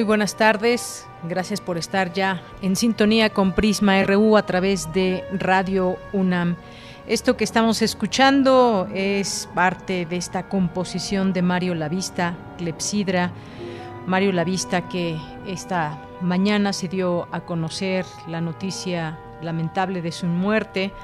Muy buenas tardes, gracias por estar ya en sintonía con Prisma RU a través de Radio UNAM. Esto que estamos escuchando es parte de esta composición de Mario Lavista, Clepsidra. Mario Lavista que esta mañana se dio a conocer la noticia lamentable de su muerte.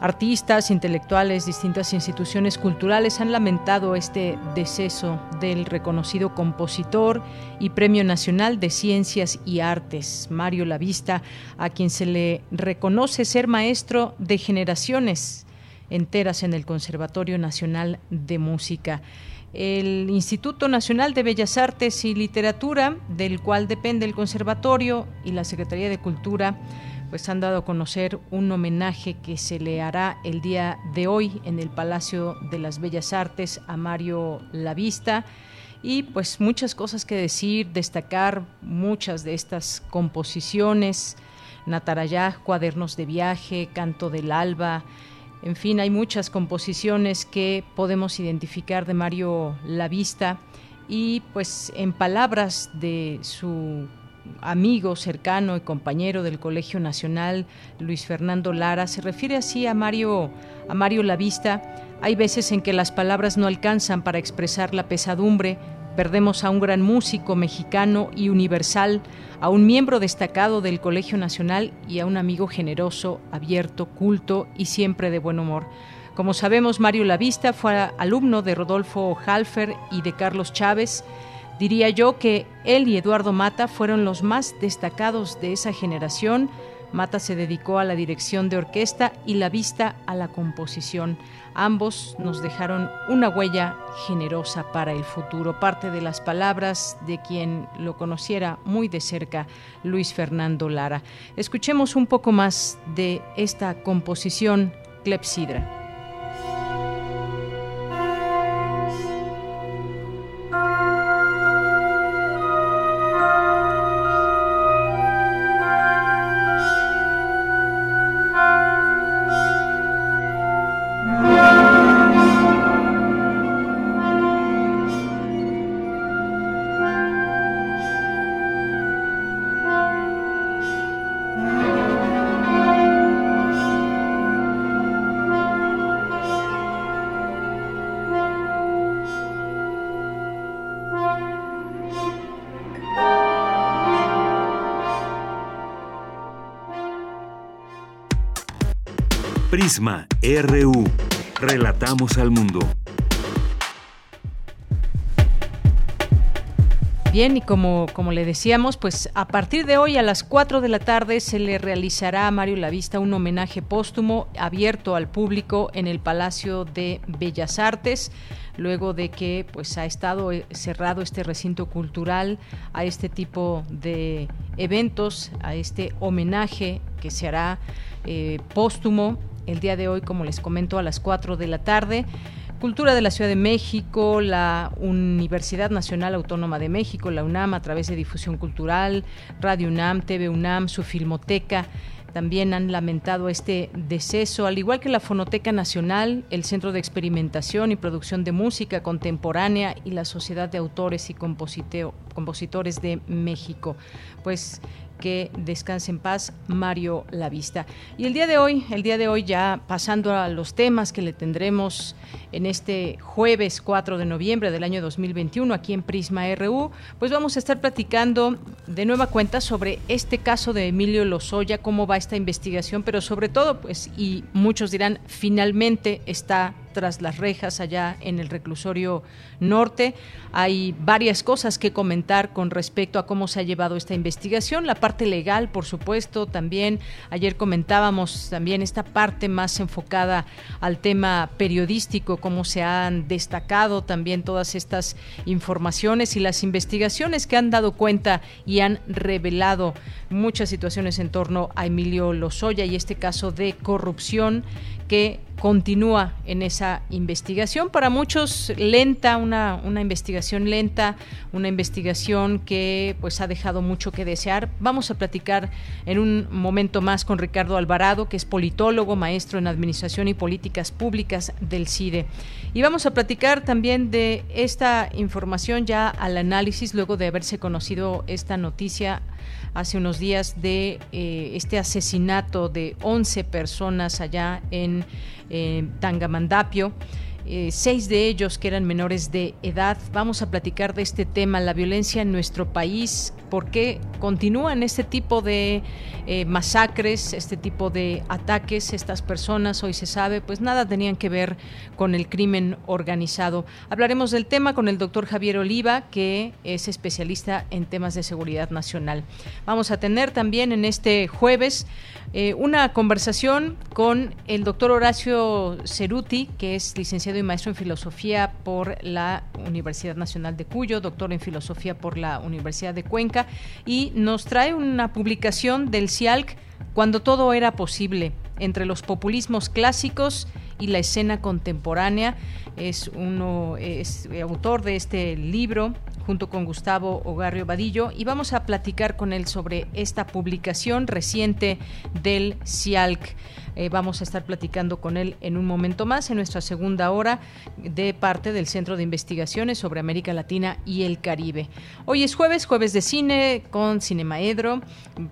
Artistas, intelectuales, distintas instituciones culturales han lamentado este deceso del reconocido compositor y Premio Nacional de Ciencias y Artes, Mario Lavista, a quien se le reconoce ser maestro de generaciones enteras en el Conservatorio Nacional de Música. El Instituto Nacional de Bellas Artes y Literatura, del cual depende el Conservatorio y la Secretaría de Cultura, pues han dado a conocer un homenaje que se le hará el día de hoy en el Palacio de las Bellas Artes a Mario Lavista. Y pues muchas cosas que decir, destacar muchas de estas composiciones, Natarayá, Cuadernos de Viaje, Canto del Alba, en fin, hay muchas composiciones que podemos identificar de Mario Lavista. Y pues en palabras de su amigo cercano y compañero del Colegio Nacional, Luis Fernando Lara, se refiere así a Mario, a Mario Lavista. Hay veces en que las palabras no alcanzan para expresar la pesadumbre. Perdemos a un gran músico mexicano y universal, a un miembro destacado del Colegio Nacional y a un amigo generoso, abierto, culto y siempre de buen humor. Como sabemos, Mario Lavista fue alumno de Rodolfo Halfer y de Carlos Chávez. Diría yo que él y Eduardo Mata fueron los más destacados de esa generación. Mata se dedicó a la dirección de orquesta y la vista a la composición. Ambos nos dejaron una huella generosa para el futuro, parte de las palabras de quien lo conociera muy de cerca, Luis Fernando Lara. Escuchemos un poco más de esta composición Clepsidra. Prisma RU. Relatamos al mundo. Bien, y como, como le decíamos, pues a partir de hoy a las 4 de la tarde se le realizará a Mario Lavista un homenaje póstumo abierto al público en el Palacio de Bellas Artes luego de que pues ha estado eh, cerrado este recinto cultural a este tipo de eventos, a este homenaje que se hará eh, póstumo el día de hoy, como les comento, a las 4 de la tarde. Cultura de la Ciudad de México, la Universidad Nacional Autónoma de México, la UNAM, a través de difusión cultural, Radio UNAM, TV UNAM, su filmoteca también han lamentado este deceso, al igual que la Fonoteca Nacional, el Centro de Experimentación y Producción de Música Contemporánea y la Sociedad de Autores y Compositores de México. Pues que descanse en paz Mario Lavista. Y el día de hoy, el día de hoy ya pasando a los temas que le tendremos en este jueves 4 de noviembre del año 2021 aquí en Prisma RU, pues vamos a estar platicando de nueva cuenta sobre este caso de Emilio Lozoya, cómo va esta investigación, pero sobre todo, pues, y muchos dirán, finalmente está tras las rejas allá en el reclusorio norte. Hay varias cosas que comentar con respecto a cómo se ha llevado esta investigación, la parte legal, por supuesto, también ayer comentábamos también esta parte más enfocada al tema periodístico, cómo se han destacado también todas estas informaciones y las investigaciones que han dado cuenta y han revelado muchas situaciones en torno a Emilio Lozoya y este caso de corrupción que continúa en esa investigación. Para muchos lenta, una, una, investigación lenta, una investigación que pues ha dejado mucho que desear. Vamos a platicar en un momento más con Ricardo Alvarado, que es politólogo, maestro en Administración y Políticas Públicas del CIDE. Y vamos a platicar también de esta información ya al análisis, luego de haberse conocido esta noticia hace unos días de eh, este asesinato de 11 personas allá en Tangamandapio. Eh, seis de ellos que eran menores de edad. Vamos a platicar de este tema, la violencia en nuestro país, por qué continúan este tipo de eh, masacres, este tipo de ataques. Estas personas, hoy se sabe, pues nada tenían que ver con el crimen organizado. Hablaremos del tema con el doctor Javier Oliva, que es especialista en temas de seguridad nacional. Vamos a tener también en este jueves eh, una conversación con el doctor Horacio Ceruti, que es licenciado y maestro en filosofía por la Universidad Nacional de Cuyo, doctor en filosofía por la Universidad de Cuenca, y nos trae una publicación del CIALC cuando todo era posible entre los populismos clásicos y la escena contemporánea. Es uno es autor de este libro junto con Gustavo Ogarrio Vadillo y vamos a platicar con él sobre esta publicación reciente del CIALC. Eh, vamos a estar platicando con él en un momento más, en nuestra segunda hora, de parte del Centro de Investigaciones sobre América Latina y el Caribe. Hoy es jueves, jueves de cine con Cinemaedro.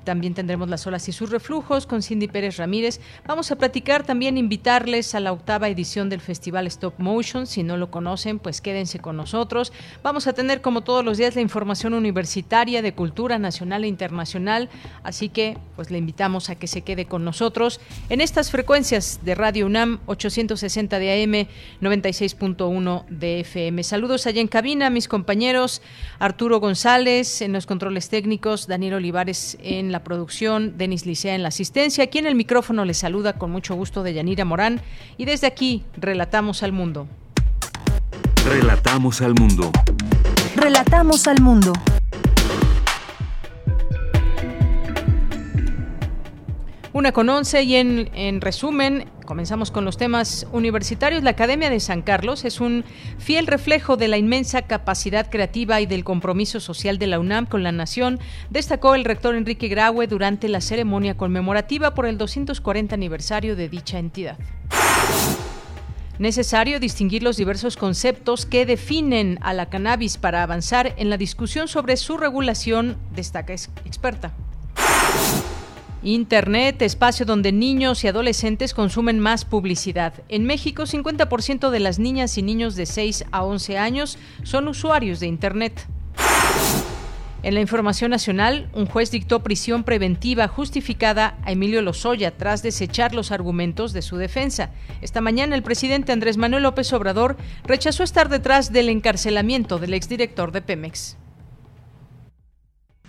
También tendremos las olas y sus reflujos con Cindy Pérez Ramírez. Vamos a platicar también, invitarles a la octava edición del Festival Stop Motion. Si no lo conocen, pues quédense con nosotros. Vamos a tener, como todos los días, la información universitaria de cultura nacional e internacional. Así que, pues le invitamos a que se quede con nosotros en este estas frecuencias de Radio UNAM 860 de AM, 96.1 de FM. Saludos allá en cabina, mis compañeros Arturo González en los controles técnicos, Daniel Olivares en la producción, Denis Licea en la asistencia. Aquí en el micrófono les saluda con mucho gusto de Yanira Morán y desde aquí relatamos al mundo. Relatamos al mundo. Relatamos al mundo. Una con once y en, en resumen, comenzamos con los temas universitarios. La Academia de San Carlos es un fiel reflejo de la inmensa capacidad creativa y del compromiso social de la UNAM con la nación, destacó el rector Enrique Graue durante la ceremonia conmemorativa por el 240 aniversario de dicha entidad. Necesario distinguir los diversos conceptos que definen a la cannabis para avanzar en la discusión sobre su regulación, destaca experta. Internet, espacio donde niños y adolescentes consumen más publicidad. En México, 50% de las niñas y niños de 6 a 11 años son usuarios de Internet. En la información nacional, un juez dictó prisión preventiva justificada a Emilio Lozoya tras desechar los argumentos de su defensa. Esta mañana el presidente Andrés Manuel López Obrador rechazó estar detrás del encarcelamiento del exdirector de Pemex.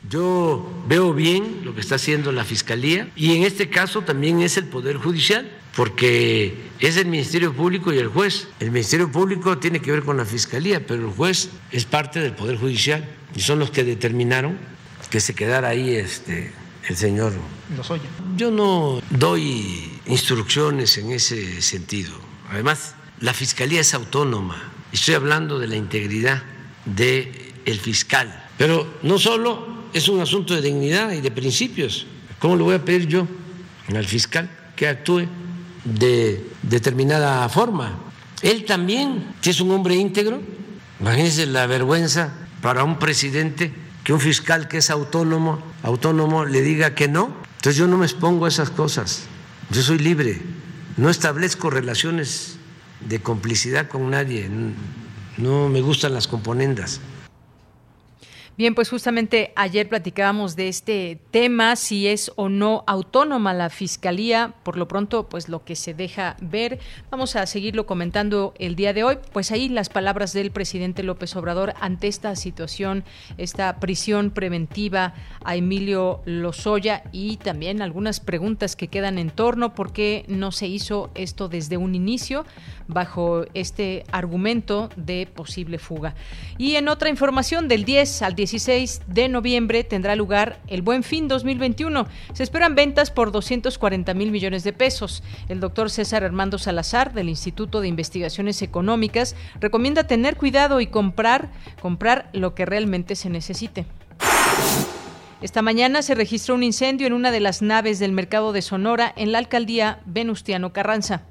Yo veo bien lo que está haciendo la Fiscalía y en este caso también es el Poder Judicial, porque es el Ministerio Público y el juez. El Ministerio Público tiene que ver con la Fiscalía, pero el juez es parte del Poder Judicial y son los que determinaron que se quedara ahí este, el señor Lozoya. Yo no doy instrucciones en ese sentido. Además, la Fiscalía es autónoma. Estoy hablando de la integridad del fiscal. Pero no solo es un asunto de dignidad y de principios. ¿Cómo le voy a pedir yo al fiscal que actúe de determinada forma? Él también, si es un hombre íntegro, imagínense la vergüenza para un presidente que un fiscal que es autónomo, autónomo le diga que no. Entonces yo no me expongo a esas cosas. Yo soy libre. No establezco relaciones de complicidad con nadie. No me gustan las componendas. Bien, pues justamente ayer platicábamos de este tema, si es o no autónoma la Fiscalía. Por lo pronto, pues lo que se deja ver. Vamos a seguirlo comentando el día de hoy. Pues ahí las palabras del presidente López Obrador ante esta situación, esta prisión preventiva a Emilio Lozoya y también algunas preguntas que quedan en torno, ¿por qué no se hizo esto desde un inicio bajo este argumento de posible fuga? Y en otra información, del 10 al 10 16 de noviembre tendrá lugar el Buen Fin 2021. Se esperan ventas por 240 mil millones de pesos. El doctor César Armando Salazar, del Instituto de Investigaciones Económicas, recomienda tener cuidado y comprar, comprar lo que realmente se necesite. Esta mañana se registró un incendio en una de las naves del mercado de Sonora en la alcaldía Venustiano Carranza.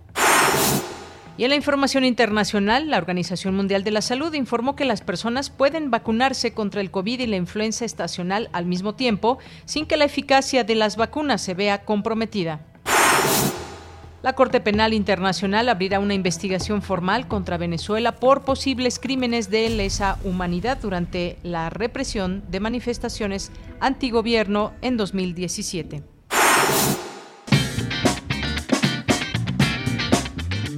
Y en la información internacional, la Organización Mundial de la Salud informó que las personas pueden vacunarse contra el COVID y la influenza estacional al mismo tiempo, sin que la eficacia de las vacunas se vea comprometida. La Corte Penal Internacional abrirá una investigación formal contra Venezuela por posibles crímenes de lesa humanidad durante la represión de manifestaciones antigobierno en 2017.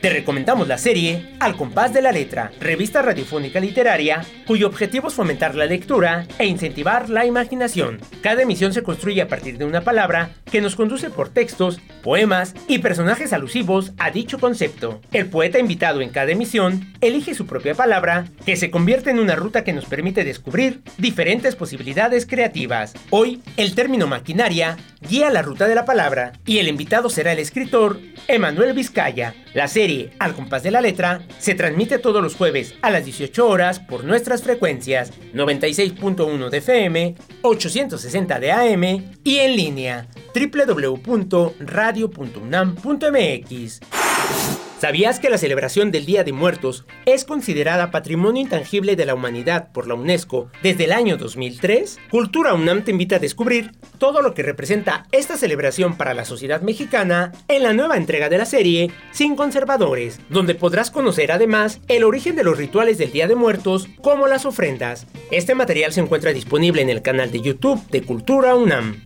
Te recomendamos la serie Al compás de la letra, revista radiofónica literaria, cuyo objetivo es fomentar la lectura e incentivar la imaginación. Cada emisión se construye a partir de una palabra que nos conduce por textos, poemas y personajes alusivos a dicho concepto. El poeta invitado en cada emisión elige su propia palabra, que se convierte en una ruta que nos permite descubrir diferentes posibilidades creativas. Hoy, el término maquinaria guía la ruta de la palabra y el invitado será el escritor Emanuel Vizcaya. La serie Al compás de la letra se transmite todos los jueves a las 18 horas por nuestras frecuencias 96.1 de FM, 860 de AM y en línea www.radio.unam.mx. ¿Sabías que la celebración del Día de Muertos es considerada Patrimonio Intangible de la Humanidad por la UNESCO desde el año 2003? Cultura UNAM te invita a descubrir todo lo que representa esta celebración para la sociedad mexicana en la nueva entrega de la serie Sin Conservadores, donde podrás conocer además el origen de los rituales del Día de Muertos como las ofrendas. Este material se encuentra disponible en el canal de YouTube de Cultura UNAM.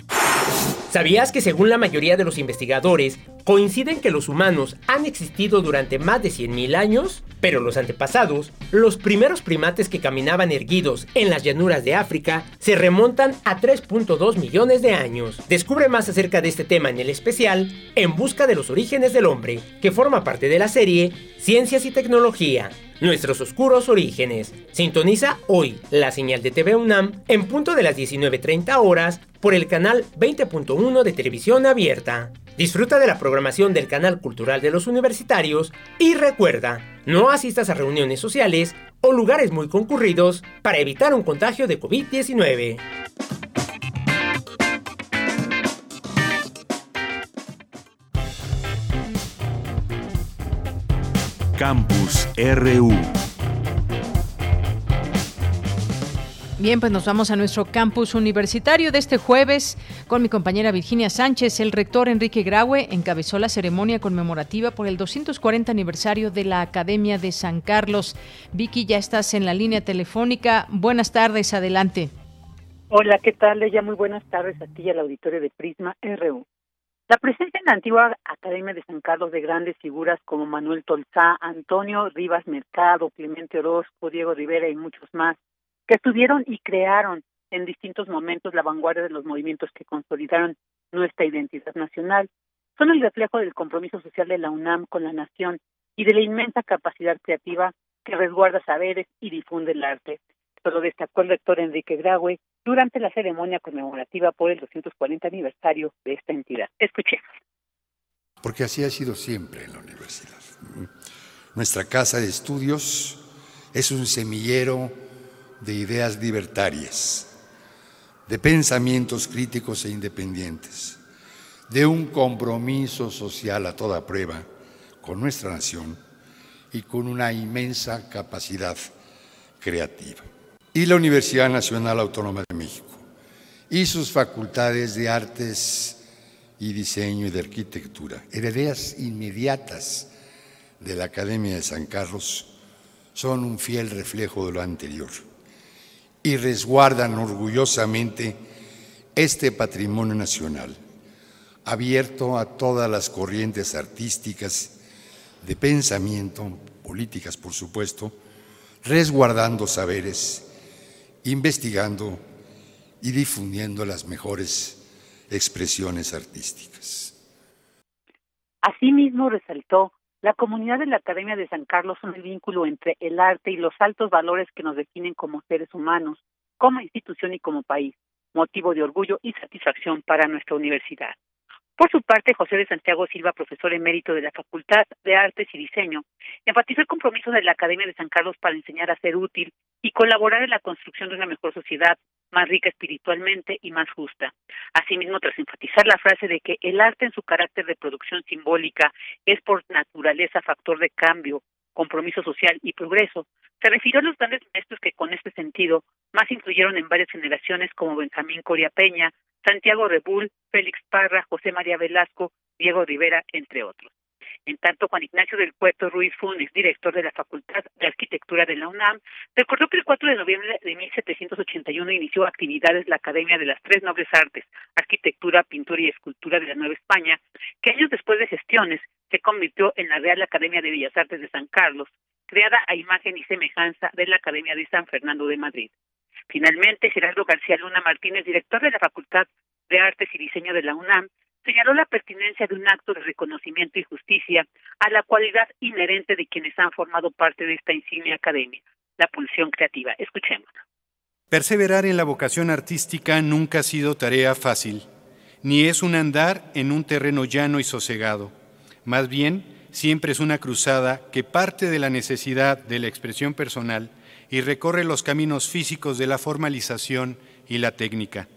¿Sabías que según la mayoría de los investigadores, coinciden que los humanos han existido durante más de 100.000 años? Pero los antepasados, los primeros primates que caminaban erguidos en las llanuras de África, se remontan a 3.2 millones de años. Descubre más acerca de este tema en el especial En Busca de los Orígenes del Hombre, que forma parte de la serie Ciencias y Tecnología nuestros oscuros orígenes. Sintoniza hoy la señal de TV UNAM en punto de las 19.30 horas por el canal 20.1 de televisión abierta. Disfruta de la programación del canal cultural de los universitarios y recuerda, no asistas a reuniones sociales o lugares muy concurridos para evitar un contagio de COVID-19. Campus RU. Bien, pues nos vamos a nuestro campus universitario de este jueves con mi compañera Virginia Sánchez. El rector Enrique Graue encabezó la ceremonia conmemorativa por el 240 aniversario de la Academia de San Carlos. Vicky, ya estás en la línea telefónica. Buenas tardes, adelante. Hola, ¿qué tal? Ella muy buenas tardes a ti y al auditorio de Prisma RU. La presencia en la antigua Academia de San Carlos de grandes figuras como Manuel Tolzá, Antonio Rivas Mercado, Clemente Orozco, Diego Rivera y muchos más, que estuvieron y crearon en distintos momentos la vanguardia de los movimientos que consolidaron nuestra identidad nacional, son el reflejo del compromiso social de la UNAM con la nación y de la inmensa capacidad creativa que resguarda saberes y difunde el arte. Solo destacó el rector Enrique Graue durante la ceremonia conmemorativa por el 240 aniversario de esta entidad. Escuchemos. Porque así ha sido siempre en la universidad. Nuestra casa de estudios es un semillero de ideas libertarias, de pensamientos críticos e independientes, de un compromiso social a toda prueba con nuestra nación y con una inmensa capacidad creativa. Y la Universidad Nacional Autónoma de México y sus facultades de artes y diseño y de arquitectura, herederas inmediatas de la Academia de San Carlos, son un fiel reflejo de lo anterior y resguardan orgullosamente este patrimonio nacional, abierto a todas las corrientes artísticas de pensamiento, políticas por supuesto, resguardando saberes, investigando y difundiendo las mejores expresiones artísticas. Asimismo, resaltó, la comunidad de la Academia de San Carlos son el vínculo entre el arte y los altos valores que nos definen como seres humanos, como institución y como país, motivo de orgullo y satisfacción para nuestra universidad. Por su parte, José de Santiago Silva, profesor emérito de la Facultad de Artes y Diseño, enfatizó el compromiso de la Academia de San Carlos para enseñar a ser útil y colaborar en la construcción de una mejor sociedad, más rica espiritualmente y más justa. Asimismo, tras enfatizar la frase de que el arte en su carácter de producción simbólica es por naturaleza factor de cambio, compromiso social y progreso, se refirió a los grandes maestros que con este sentido más influyeron en varias generaciones como Benjamín Coria Peña, Santiago Rebull, Félix Parra, José María Velasco, Diego Rivera, entre otros. En tanto, Juan Ignacio del Puerto Ruiz Funes, director de la Facultad de Arquitectura de la UNAM, recordó que el 4 de noviembre de 1781 inició actividades la Academia de las Tres Nobles Artes, Arquitectura, Pintura y Escultura de la Nueva España, que años después de gestiones se convirtió en la Real Academia de Bellas Artes de San Carlos, creada a imagen y semejanza de la Academia de San Fernando de Madrid. Finalmente, Gerardo García Luna Martínez, director de la Facultad de Artes y Diseño de la UNAM, señaló la pertinencia de un acto de reconocimiento y justicia a la cualidad inherente de quienes han formado parte de esta insignia academia, la pulsión creativa. Escuchemos. Perseverar en la vocación artística nunca ha sido tarea fácil, ni es un andar en un terreno llano y sosegado. Más bien, siempre es una cruzada que parte de la necesidad de la expresión personal y recorre los caminos físicos de la formalización y la técnica.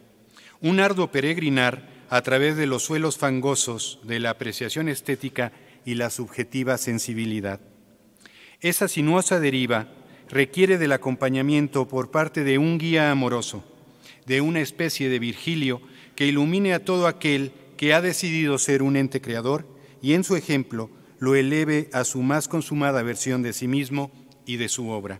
Un arduo peregrinar a través de los suelos fangosos de la apreciación estética y la subjetiva sensibilidad. Esa sinuosa deriva requiere del acompañamiento por parte de un guía amoroso, de una especie de Virgilio que ilumine a todo aquel que ha decidido ser un ente creador y en su ejemplo lo eleve a su más consumada versión de sí mismo y de su obra.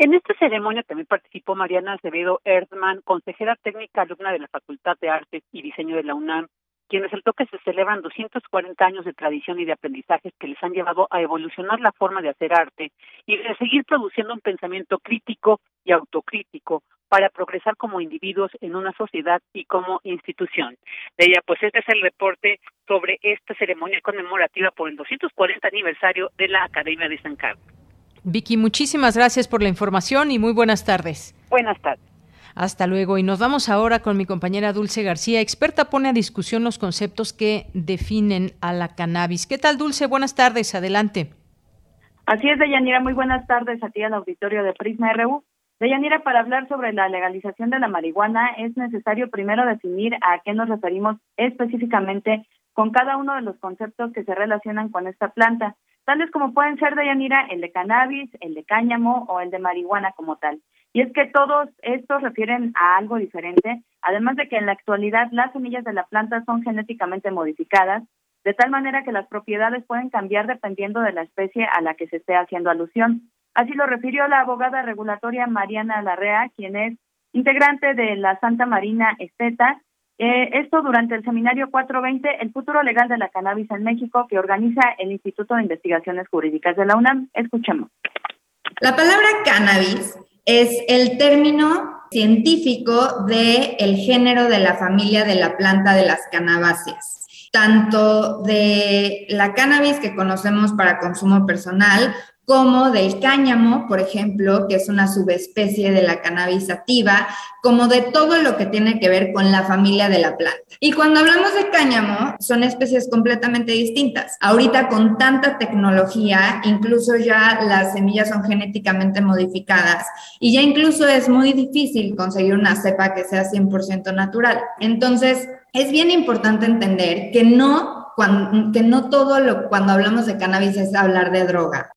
En esta ceremonia también participó Mariana Acevedo Erdman, consejera técnica alumna de la Facultad de Artes y Diseño de la UNAM, quien resaltó que se celebran 240 años de tradición y de aprendizajes que les han llevado a evolucionar la forma de hacer arte y de seguir produciendo un pensamiento crítico y autocrítico para progresar como individuos en una sociedad y como institución. De ella, pues este es el reporte sobre esta ceremonia conmemorativa por el 240 aniversario de la Academia de San Carlos. Vicky, muchísimas gracias por la información y muy buenas tardes. Buenas tardes. Hasta luego. Y nos vamos ahora con mi compañera Dulce García. Experta pone a discusión los conceptos que definen a la cannabis. ¿Qué tal, Dulce? Buenas tardes. Adelante. Así es, Deyanira. Muy buenas tardes a ti al auditorio de Prisma RU. Deyanira, para hablar sobre la legalización de la marihuana es necesario primero definir a qué nos referimos específicamente con cada uno de los conceptos que se relacionan con esta planta tales como pueden ser de Yanira el de cannabis, el de cáñamo o el de marihuana como tal. Y es que todos estos refieren a algo diferente, además de que en la actualidad las semillas de la planta son genéticamente modificadas, de tal manera que las propiedades pueden cambiar dependiendo de la especie a la que se esté haciendo alusión. Así lo refirió la abogada regulatoria Mariana Larrea, quien es integrante de la Santa Marina Esteta, eh, esto durante el seminario 420, El futuro legal de la cannabis en México, que organiza el Instituto de Investigaciones Jurídicas de la UNAM. Escuchemos. La palabra cannabis es el término científico del el género de la familia de la planta de las cannabáceas tanto de la cannabis que conocemos para consumo personal como del cáñamo, por ejemplo, que es una subespecie de la cannabis sativa, como de todo lo que tiene que ver con la familia de la planta. Y cuando hablamos de cáñamo, son especies completamente distintas. Ahorita con tanta tecnología, incluso ya las semillas son genéticamente modificadas y ya incluso es muy difícil conseguir una cepa que sea 100% natural. Entonces, es bien importante entender que no que no todo lo cuando hablamos de cannabis es hablar de droga.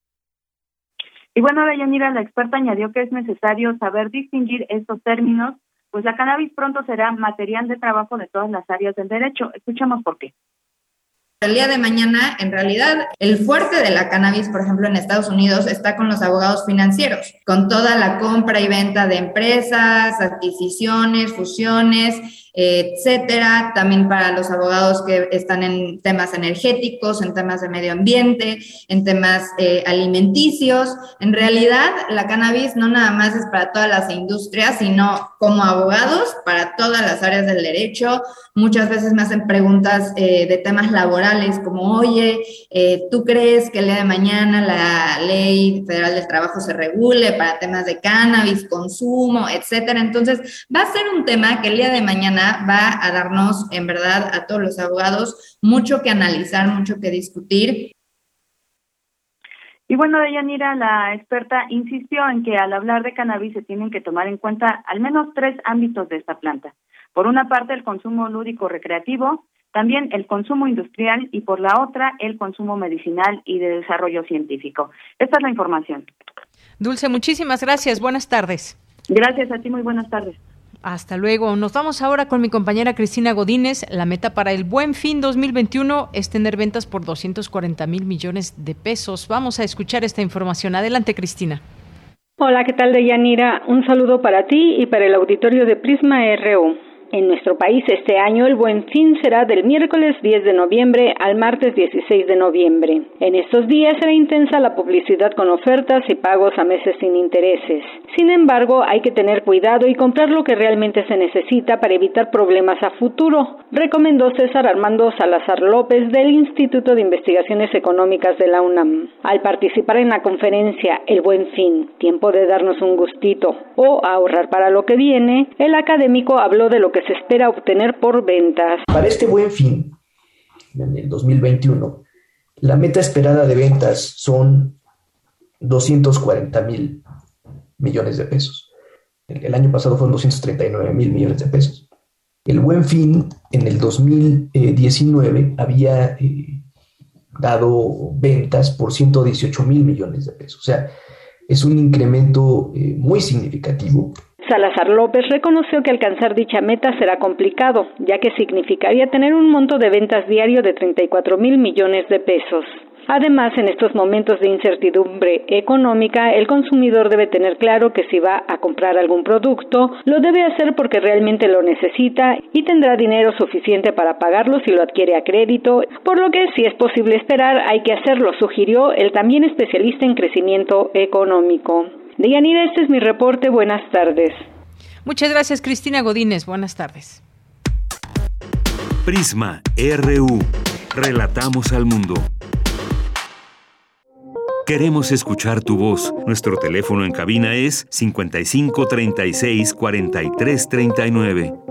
Y bueno, la experta añadió que es necesario saber distinguir estos términos, pues la cannabis pronto será material de trabajo de todas las áreas del derecho. Escuchamos por qué. El día de mañana, en realidad, el fuerte de la cannabis, por ejemplo, en Estados Unidos, está con los abogados financieros, con toda la compra y venta de empresas, adquisiciones, fusiones, etcétera. También para los abogados que están en temas energéticos, en temas de medio ambiente, en temas eh, alimenticios. En realidad, la cannabis no nada más es para todas las industrias, sino como abogados para todas las áreas del derecho. Muchas veces me hacen preguntas eh, de temas laborales como, oye, eh, ¿tú crees que el día de mañana la ley federal del trabajo se regule para temas de cannabis, consumo, etcétera? Entonces, va a ser un tema que el día de mañana va a darnos, en verdad, a todos los abogados mucho que analizar, mucho que discutir. Y bueno, Deyanira, la experta insistió en que al hablar de cannabis se tienen que tomar en cuenta al menos tres ámbitos de esta planta. Por una parte, el consumo lúdico recreativo, también el consumo industrial y por la otra, el consumo medicinal y de desarrollo científico. Esta es la información. Dulce, muchísimas gracias. Buenas tardes. Gracias a ti, muy buenas tardes. Hasta luego. Nos vamos ahora con mi compañera Cristina Godínez. La meta para el buen fin 2021 es tener ventas por 240 mil millones de pesos. Vamos a escuchar esta información. Adelante, Cristina. Hola, ¿qué tal, Deyanira? Un saludo para ti y para el auditorio de Prisma RU. En nuestro país este año el buen fin será del miércoles 10 de noviembre al martes 16 de noviembre. En estos días será intensa la publicidad con ofertas y pagos a meses sin intereses. Sin embargo, hay que tener cuidado y comprar lo que realmente se necesita para evitar problemas a futuro, recomendó César Armando Salazar López del Instituto de Investigaciones Económicas de la UNAM. Al participar en la conferencia El buen fin, tiempo de darnos un gustito o ahorrar para lo que viene, el académico habló de lo que se espera obtener por ventas. Para este buen fin, en el 2021, la meta esperada de ventas son 240 mil millones de pesos. El, año pasado fueron 239 mil millones de pesos. El buen fin en el 2019 había eh, dado ventas por 118 mil millones de pesos. O sea, es un incremento eh, muy significativo Salazar López reconoció que alcanzar dicha meta será complicado, ya que significaría tener un monto de ventas diario de 34 mil millones de pesos. Además, en estos momentos de incertidumbre económica, el consumidor debe tener claro que si va a comprar algún producto, lo debe hacer porque realmente lo necesita y tendrá dinero suficiente para pagarlo si lo adquiere a crédito, por lo que si es posible esperar, hay que hacerlo, sugirió el también especialista en crecimiento económico. Deyanira, este es mi reporte. Buenas tardes. Muchas gracias, Cristina Godínez. Buenas tardes. Prisma RU. Relatamos al mundo. Queremos escuchar tu voz. Nuestro teléfono en cabina es 55 36 43 39.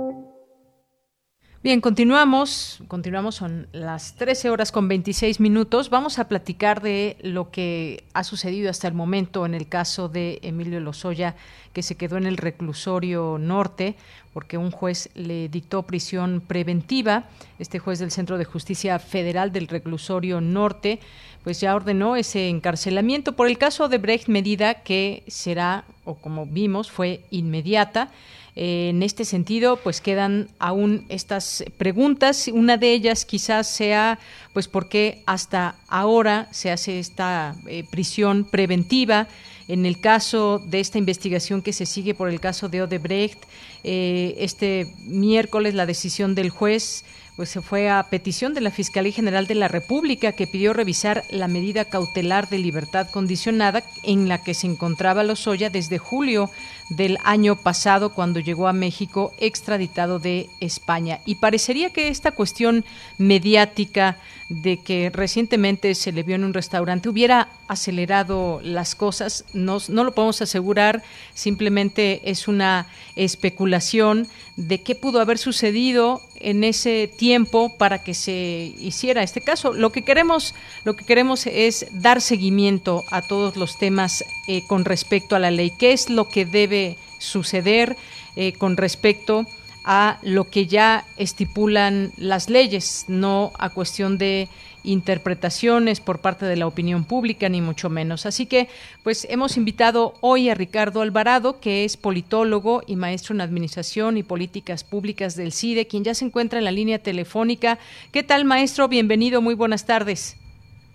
Bien, continuamos. Continuamos, son las 13 horas con 26 minutos. Vamos a platicar de lo que ha sucedido hasta el momento en el caso de Emilio Lozoya, que se quedó en el reclusorio norte porque un juez le dictó prisión preventiva. Este juez del Centro de Justicia Federal del reclusorio norte, pues ya ordenó ese encarcelamiento por el caso de Brecht, medida que será, o como vimos, fue inmediata en este sentido, pues quedan aún estas preguntas. Una de ellas quizás sea, pues, por qué hasta ahora se hace esta eh, prisión preventiva. En el caso de esta investigación que se sigue por el caso de Odebrecht, eh, este miércoles la decisión del juez pues se fue a petición de la Fiscalía General de la República que pidió revisar la medida cautelar de libertad condicionada en la que se encontraba Lozoya desde julio del año pasado cuando llegó a México extraditado de España. Y parecería que esta cuestión mediática de que recientemente se le vio en un restaurante hubiera acelerado las cosas. No, no lo podemos asegurar, simplemente es una especulación de qué pudo haber sucedido en ese tiempo para que se hiciera este caso. Lo que queremos, lo que queremos es dar seguimiento a todos los temas eh, con respecto a la ley. ¿Qué es lo que debe suceder eh, con respecto a lo que ya estipulan las leyes, no a cuestión de interpretaciones por parte de la opinión pública, ni mucho menos. Así que, pues hemos invitado hoy a Ricardo Alvarado, que es politólogo y maestro en Administración y Políticas Públicas del CIDE, quien ya se encuentra en la línea telefónica. ¿Qué tal, maestro? Bienvenido, muy buenas tardes.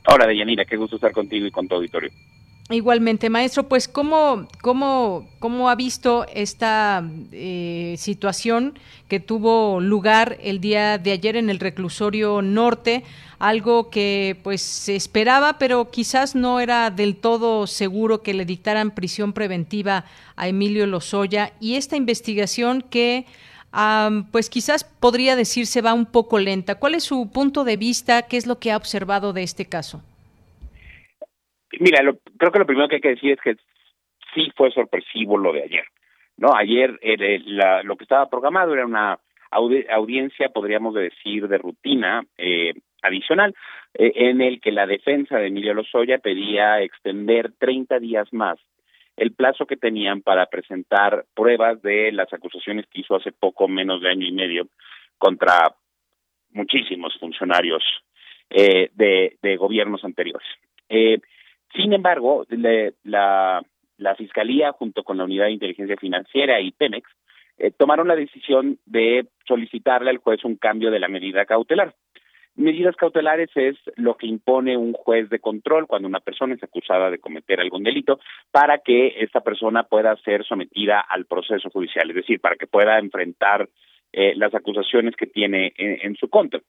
Hola, Deyanira, qué gusto estar contigo y con tu auditorio. Igualmente, maestro, pues cómo, cómo, cómo ha visto esta eh, situación que tuvo lugar el día de ayer en el reclusorio norte, algo que pues se esperaba, pero quizás no era del todo seguro que le dictaran prisión preventiva a Emilio Lozoya y esta investigación que pues quizás podría decirse va un poco lenta. ¿Cuál es su punto de vista? ¿Qué es lo que ha observado de este caso? Mira, creo que lo primero que hay que decir es que sí fue sorpresivo lo de ayer. No, ayer eh, lo que estaba programado era una audiencia, podríamos decir, de rutina eh, adicional, eh, en el que la defensa de Emilio Lozoya pedía extender 30 días más el plazo que tenían para presentar pruebas de las acusaciones que hizo hace poco menos de año y medio contra muchísimos funcionarios de, de gobiernos anteriores. Eh, sin embargo, la, Fiscalía, junto con la Unidad de Inteligencia Financiera y Pemex, eh, tomaron la decisión de solicitarle al juez un cambio de la medida cautelar. Medidas cautelares es lo que impone un juez de control cuando una persona es acusada de cometer algún delito para que esta persona pueda ser sometida al proceso judicial, es decir, para que pueda enfrentar eh, las acusaciones que tiene en su contra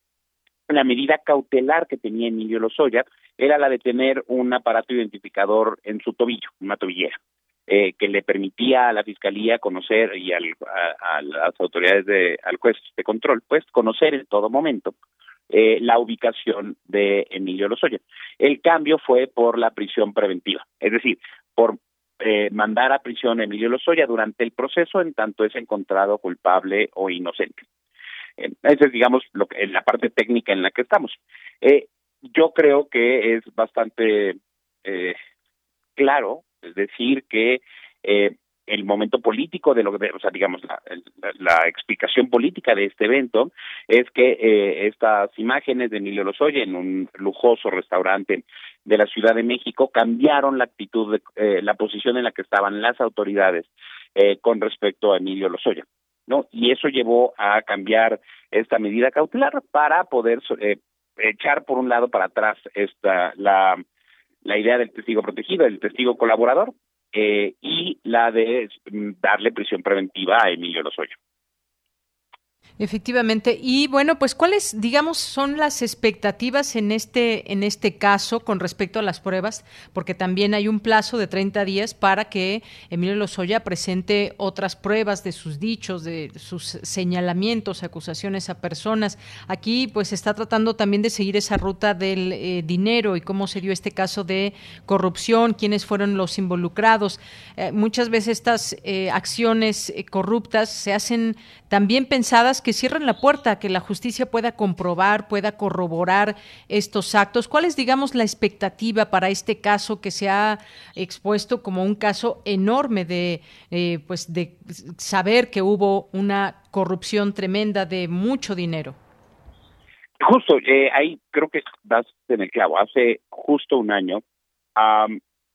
la medida cautelar que tenía Emilio Lozoya era la de tener un aparato identificador en su tobillo, una tobillera, eh, que le permitía a la fiscalía conocer y al, a, las autoridades de al juez de control, pues conocer en todo momento eh, la ubicación de Emilio Lozoya. El cambio fue por la prisión preventiva, es decir, por eh, mandar a prisión a Emilio Lozoya durante el proceso en tanto es encontrado culpable o inocente. Esa es, digamos, lo que, la parte técnica en la que estamos. Eh, yo creo que es bastante eh, claro decir que eh, el momento político de lo que, o sea, digamos, la, la, explicación política de este evento es que eh, estas imágenes de Emilio Lozoya en un lujoso restaurante de la Ciudad de México cambiaron la actitud, de, eh, la posición en la que estaban las autoridades eh, con respecto a Emilio Lozoya. ¿No? Y eso llevó a cambiar esta medida cautelar para poder eh, echar por un lado para atrás esta la, la idea del testigo protegido, el testigo colaborador, eh, y la de mm, darle prisión preventiva a Emilio Lozoya. Efectivamente. Y bueno, pues cuáles, digamos, son las expectativas en este en este caso con respecto a las pruebas, porque también hay un plazo de 30 días para que Emilio Lozoya presente otras pruebas de sus dichos, de sus señalamientos, acusaciones a personas. Aquí pues está tratando también de seguir esa ruta del eh, dinero y cómo se dio este caso de corrupción, quiénes fueron los involucrados. Eh, muchas veces estas eh, acciones corruptas se hacen también pensadas que cierren la puerta que la justicia pueda comprobar, pueda corroborar estos actos. ¿Cuál es, digamos, la expectativa para este caso que se ha expuesto como un caso enorme de, eh, pues, de saber que hubo una corrupción tremenda de mucho dinero? Justo, eh, ahí creo que das en el clavo. Hace justo un año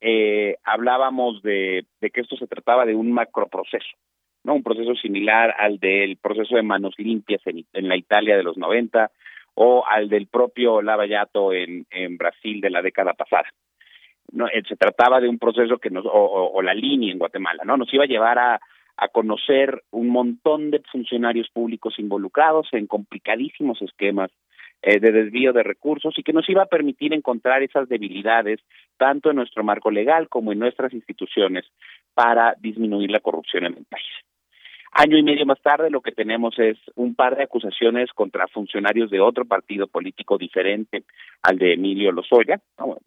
eh, hablábamos de, de que esto se trataba de un macroproceso ¿no? Un proceso similar al del proceso de manos limpias en, la Italia de los 90 o al del propio Lavallato en, Brasil de la década pasada. No, eh, se trataba de un proceso que nos, o, la línea en Guatemala, ¿no? Nos iba a llevar a, a conocer un montón de funcionarios públicos involucrados en complicadísimos esquemas eh, de desvío de recursos y que nos iba a permitir encontrar esas debilidades tanto en nuestro marco legal como en nuestras instituciones para disminuir la corrupción en el país. Año y medio más tarde lo que tenemos es un par de acusaciones contra funcionarios de otro partido político diferente al de Emilio Lozoya.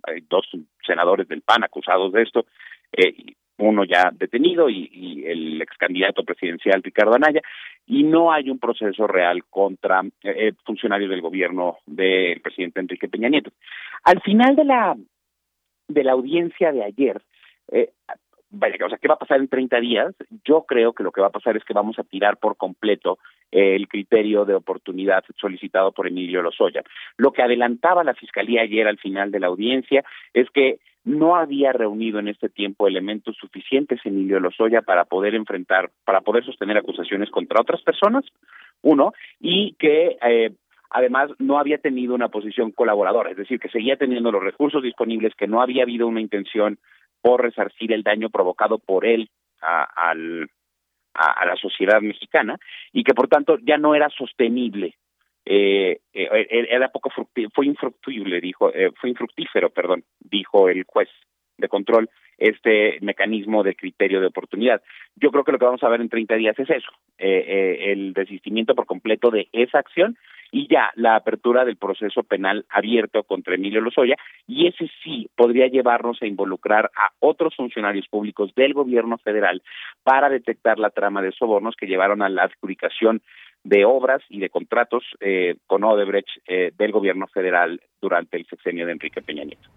Hay dos senadores del PAN acusados de esto, eh, uno ya detenido y, el ex candidato presidencial Ricardo Anaya, y no hay un proceso real contra eh, funcionarios del gobierno del presidente Enrique Peña Nieto. Al final de la de la audiencia de ayer, eh, vaya, o sea, ¿qué va a pasar en 30 días? Yo creo que lo que va a pasar es que vamos a tirar por completo el criterio de oportunidad solicitado por Emilio Lozoya. Lo que adelantaba la Fiscalía ayer al final de la audiencia es que no había reunido en este tiempo elementos suficientes Emilio Lozoya para poder enfrentar, para poder sostener acusaciones contra otras personas, uno, y que eh, además no había tenido una posición colaboradora, es decir, que seguía teniendo los recursos disponibles, que no había habido una intención por resarcir el daño provocado por él a, al, a, la sociedad mexicana y que por tanto ya no era sostenible eh, eh, era poco fue infructible dijo eh, fue infructífero perdón dijo el juez de control este mecanismo de criterio de oportunidad. Yo creo que lo que vamos a ver en 30 días es eso, eh, eh, el desistimiento por completo de esa acción y ya la apertura del proceso penal abierto contra Emilio Lozoya y ese sí podría llevarnos a involucrar a otros funcionarios públicos del gobierno federal para detectar la trama de sobornos que llevaron a la adjudicación de obras y de contratos eh, con Odebrecht eh, del gobierno federal durante el sexenio de Enrique Peña Nieto.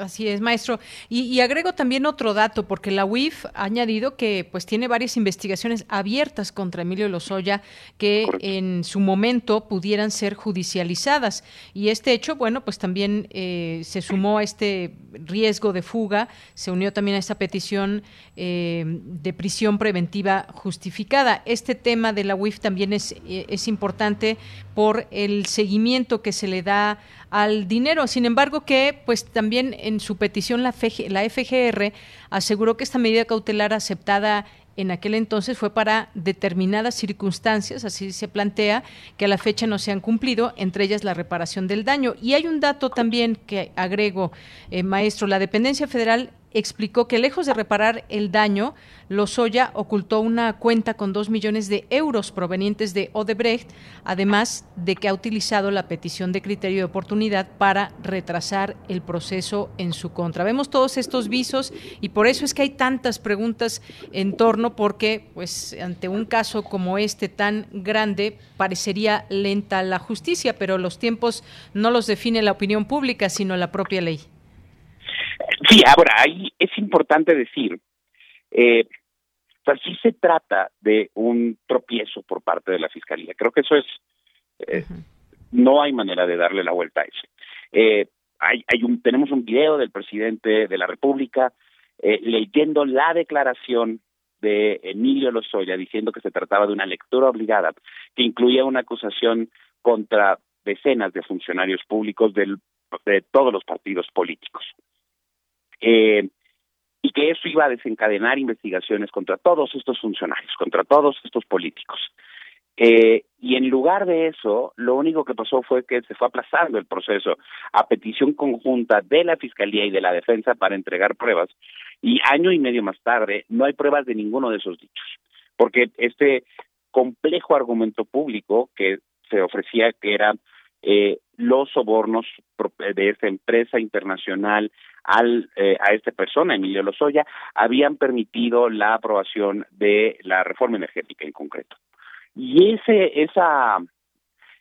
Así es, maestro. Y, agrego también otro dato, porque la UIF ha añadido que pues tiene varias investigaciones abiertas contra Emilio Lozoya que en su momento pudieran ser judicializadas. Y este hecho, bueno, pues también eh, se sumó a este riesgo de fuga, se unió también a esta petición eh, de prisión preventiva justificada. Este tema de la UIF también es, eh, es importante por el seguimiento que se le da al dinero. Sin embargo, que pues también en su petición la, la FGR aseguró que esta medida cautelar aceptada en aquel entonces fue para determinadas circunstancias, así se plantea, que a la fecha no se han cumplido, entre ellas la reparación del daño. Y hay un dato también que agrego, eh, maestro, la dependencia federal explicó que lejos de reparar el daño, Lozoya ocultó una cuenta con dos millones de euros provenientes de Odebrecht, además de que ha utilizado la petición de criterio de oportunidad para retrasar el proceso en su contra. Vemos todos estos visos y por eso es que hay tantas preguntas en torno, porque pues ante un caso como este tan grande parecería lenta la justicia, pero los tiempos no los define la opinión pública, sino la propia ley. Sí, ahora ahí es importante decir, eh, o sí se trata de un tropiezo por parte de la fiscalía. Creo que eso es, eh, no hay manera de darle la vuelta a eso. Eh, hay, hay un, tenemos un video del presidente de la República eh, leyendo la declaración de Emilio Lozoya diciendo que se trataba de una lectura obligada que incluía una acusación contra decenas de funcionarios públicos del, de todos los partidos políticos eh, y que eso iba a desencadenar investigaciones contra todos estos funcionarios, contra todos estos políticos. Eh, y en lugar de eso, lo único que pasó fue que se fue aplazando el proceso a petición conjunta de la Fiscalía y de la Defensa para entregar pruebas. Y año y medio más tarde no hay pruebas de ninguno de esos dichos, porque este complejo argumento público que se ofrecía que era eh, los sobornos de esta empresa internacional al, eh, a esta persona, Emilio Lozoya, habían permitido la aprobación de la reforma energética en concreto. Y ese, esa,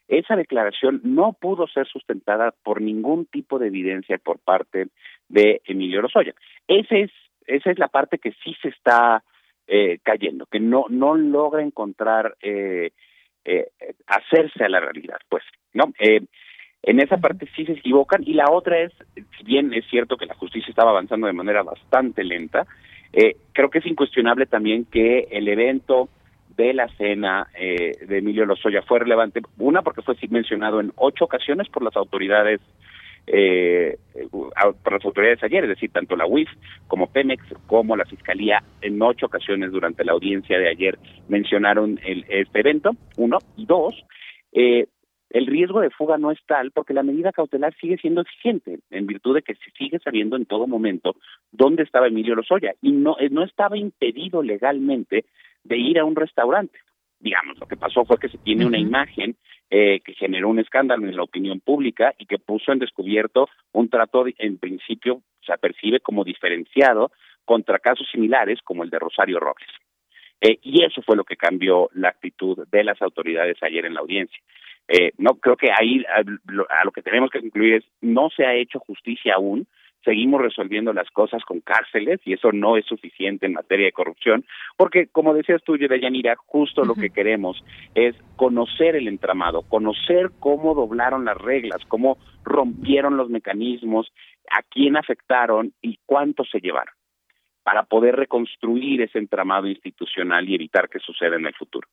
esa declaración no pudo ser sustentada por ningún tipo de evidencia por parte de Emilio Lozoya. Ese es, esa es la parte que sí se está eh, cayendo, que no, no logra encontrar eh, eh, hacerse a la realidad, pues, ¿no? Eh, en esa parte sí se equivocan y la otra es, si bien es cierto que la justicia estaba avanzando de manera bastante lenta, eh, creo que es incuestionable también que el evento de la cena eh, de Emilio Lozoya fue relevante, una porque fue mencionado en ocho ocasiones por las autoridades eh, por las autoridades ayer, es decir, tanto la UIF como Pemex como la Fiscalía en ocho ocasiones durante la audiencia de ayer mencionaron el, este evento, uno, y dos, eh, el riesgo de fuga no es tal porque la medida cautelar sigue siendo exigente en virtud de que se sigue sabiendo en todo momento dónde estaba Emilio Lozoya y no, eh, no estaba impedido legalmente de ir a un restaurante. Digamos, lo que pasó fue que se tiene una imagen eh, que generó un escándalo en la opinión pública y que puso en descubierto un trato, en principio, se percibe como diferenciado contra casos similares como el de Rosario Robles. Eh, y eso fue lo que cambió la actitud de las autoridades ayer en la audiencia. Eh, no creo que ahí a lo, que tenemos que concluir es no se ha hecho justicia aún, seguimos resolviendo las cosas con cárceles y eso no es suficiente en materia de corrupción, porque como decías tú, Yanira, justo lo que queremos es conocer el entramado, conocer cómo doblaron las reglas, cómo rompieron los mecanismos, a quién afectaron y cuánto se llevaron, para poder reconstruir ese entramado institucional y evitar que suceda en el futuro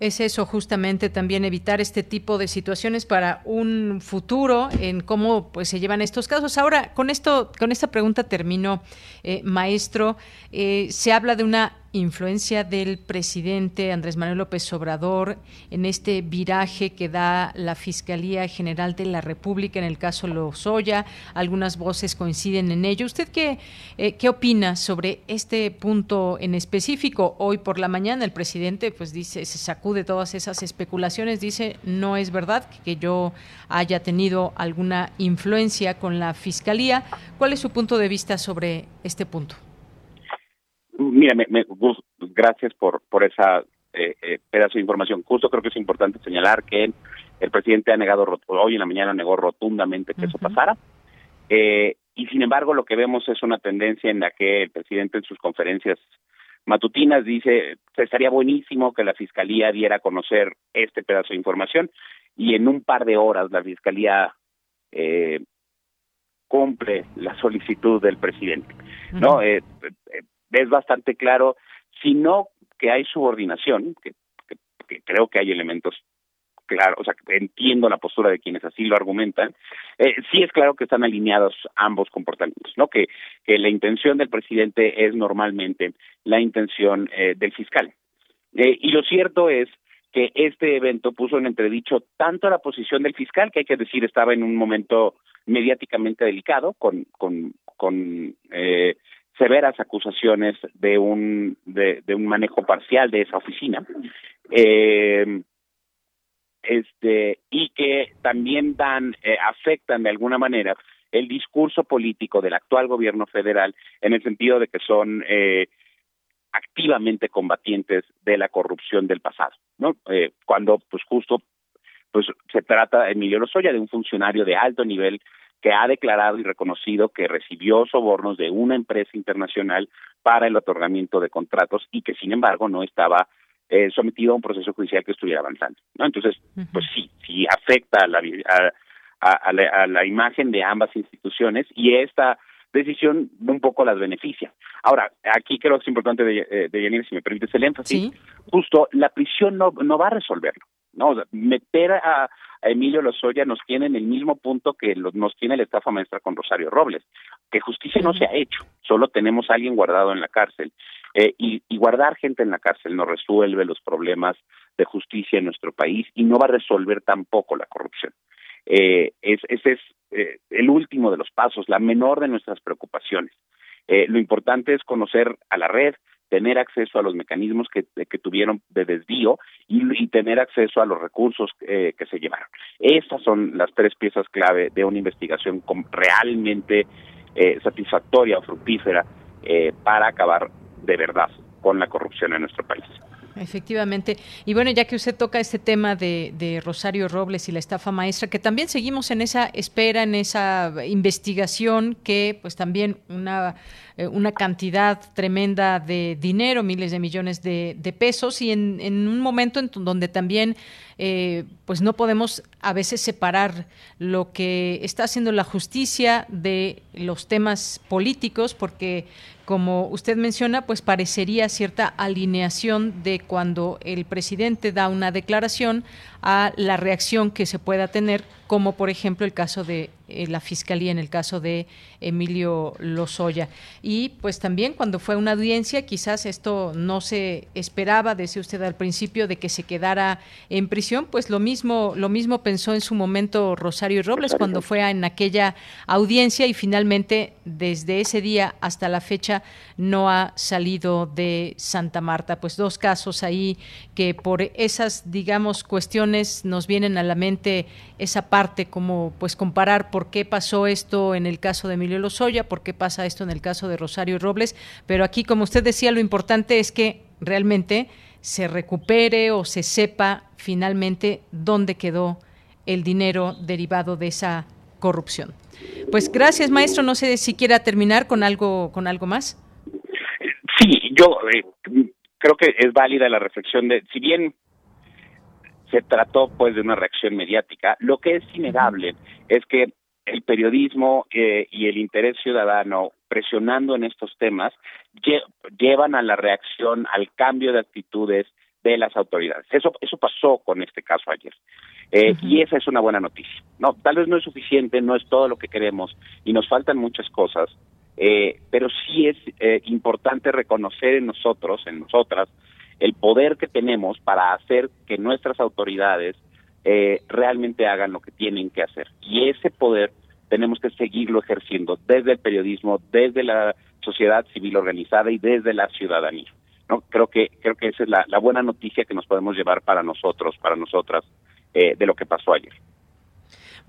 es eso justamente también evitar este tipo de situaciones para un futuro en cómo pues se llevan estos casos. Ahora con esto con esta pregunta termino, eh, maestro. Eh, se habla de una influencia del presidente Andrés Manuel López Obrador en este viraje que da la Fiscalía General de la República en el caso Lozoya. Algunas voces coinciden en ello. ¿Usted qué, eh, qué opina sobre este punto en específico? Hoy por la mañana el presidente pues dice, se sacude todas esas especulaciones, dice no es verdad que yo haya tenido alguna influencia con la Fiscalía. ¿Cuál es su punto de vista sobre este punto? Mira, me, gracias por, por esa eh, eh, pedazo de información. Justo creo que es importante señalar que el presidente ha negado, hoy en la mañana negó rotundamente que eso pasara. Eh, y sin embargo, lo que vemos es una tendencia en la que el presidente en sus conferencias matutinas dice, estaría buenísimo que la fiscalía diera a conocer este pedazo de información y en un par de horas la fiscalía eh, cumple la solicitud del presidente. ¿no? eh, es bastante claro, si no que hay subordinación, que, creo que hay elementos claros, o sea, entiendo la postura de quienes así lo argumentan, eh, sí es claro que están alineados ambos comportamientos, ¿no? Que, que la intención del presidente es normalmente la intención eh, del fiscal. Eh, y lo cierto es que este evento puso en entredicho tanto la posición del fiscal, que hay que decir estaba en un momento mediáticamente delicado, con, con, con severas acusaciones de un de, un manejo parcial de esa oficina. Eh, este y que también dan eh, afectan de alguna manera el discurso político del actual gobierno federal en el sentido de que son eh, activamente combatientes de la corrupción del pasado no eh, cuando pues justo pues se trata Emilio Lozoya de un funcionario de alto nivel que ha declarado y reconocido que recibió sobornos de una empresa internacional para el otorgamiento de contratos y que sin embargo no estaba eh, sometido a un proceso judicial que estuviera avanzando. ¿no? Entonces, pues sí, sí afecta a la, a, la, a la imagen de ambas instituciones y esta decisión un poco las beneficia. Ahora, aquí creo que es importante, de, eh, de si me permites el énfasis, justo la prisión no, no va a resolverlo. ¿No? meter a, Emilio Lozoya nos tiene en el mismo punto que nos tiene la estafa maestra con Rosario Robles, que justicia no se ha hecho, solo tenemos a alguien guardado en la cárcel. Eh, y, guardar gente en la cárcel no resuelve los problemas de justicia en nuestro país y no va a resolver tampoco la corrupción. Eh, es, ese es eh, el último de los pasos, la menor de nuestras preocupaciones. lo importante es conocer a la red, tener acceso a los mecanismos que, que tuvieron de desvío y, tener acceso a los recursos eh, que se llevaron. Esas son las tres piezas clave de una investigación realmente eh, satisfactoria o fructífera eh, para acabar de verdad con la corrupción en nuestro país. Efectivamente. Y bueno, ya que usted toca este tema de, Rosario Robles y la estafa maestra, que también seguimos en esa espera, en esa investigación, que pues también una, eh, una cantidad tremenda de dinero, miles de millones de, pesos, y en, en, un momento en donde también eh, pues no podemos a veces separar lo que está haciendo la justicia de los temas políticos, porque como usted menciona, pues parecería cierta alineación de cuando el presidente da una declaración a la reacción que se pueda tener, como por ejemplo el caso de eh, la fiscalía en el caso de Emilio Lozoya. Y pues también cuando fue una audiencia, quizás esto no se esperaba, decía usted al principio, de que se quedara en prisión, pues lo mismo, lo mismo pensó en su momento Rosario Robles cuando fue en aquella audiencia y finalmente desde ese día hasta la fecha no ha salido de Santa Marta. Pues dos casos ahí que por esas, digamos, cuestiones nos vienen a la mente esa parte como pues comparar por qué pasó esto en el caso de Emilio Lozoya, por qué pasa esto en el caso de Rosario Robles, pero aquí como usted decía lo importante es que realmente se recupere o se sepa finalmente dónde quedó el dinero derivado de esa corrupción. Pues gracias, maestro. No sé si quiera terminar con algo, con algo más. Sí, yo eh, creo que es válida la reflexión de, si bien se trató pues de una reacción mediática, lo que es innegable es que el periodismo eh, y el interés ciudadano presionando en estos temas llevan a la reacción, al cambio de actitudes de las autoridades. Eso, eso pasó con este caso ayer. Eh, y esa es una buena noticia. No, tal vez no es suficiente, no es todo lo que queremos y nos faltan muchas cosas, eh, pero sí es eh, importante reconocer en nosotros, en nosotras, el poder que tenemos para hacer que nuestras autoridades eh, realmente hagan lo que tienen que hacer. Y ese poder tenemos que seguirlo ejerciendo desde el periodismo, desde la sociedad civil organizada y desde la ciudadanía. No, creo que creo que esa es la, buena noticia que nos podemos llevar para nosotros, para nosotras, eh, de lo que pasó ayer.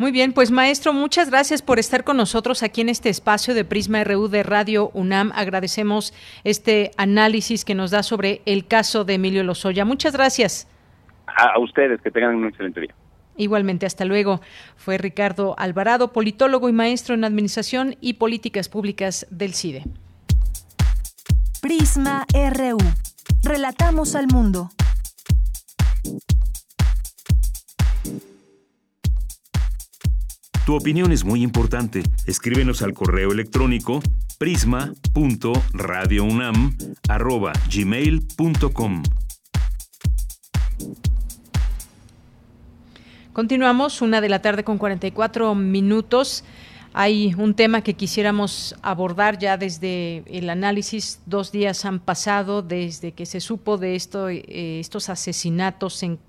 Muy bien, pues maestro, muchas gracias por estar con nosotros aquí en este espacio de Prisma RU de Radio UNAM. Agradecemos este análisis que nos da sobre el caso de Emilio Lozoya. Muchas gracias. A, ustedes, que tengan un excelente día. Igualmente, hasta luego. Fue Ricardo Alvarado, politólogo y maestro en Administración y Políticas Públicas del CIDE. Prisma RU. Relatamos al mundo. Tu opinión es muy importante. Escríbenos al correo electrónico prisma.radiounam@gmail.com. Continuamos, una de la tarde con 44 minutos. Hay un tema que quisiéramos abordar ya desde el análisis. Dos días han pasado desde que se supo de esto, eh, estos asesinatos en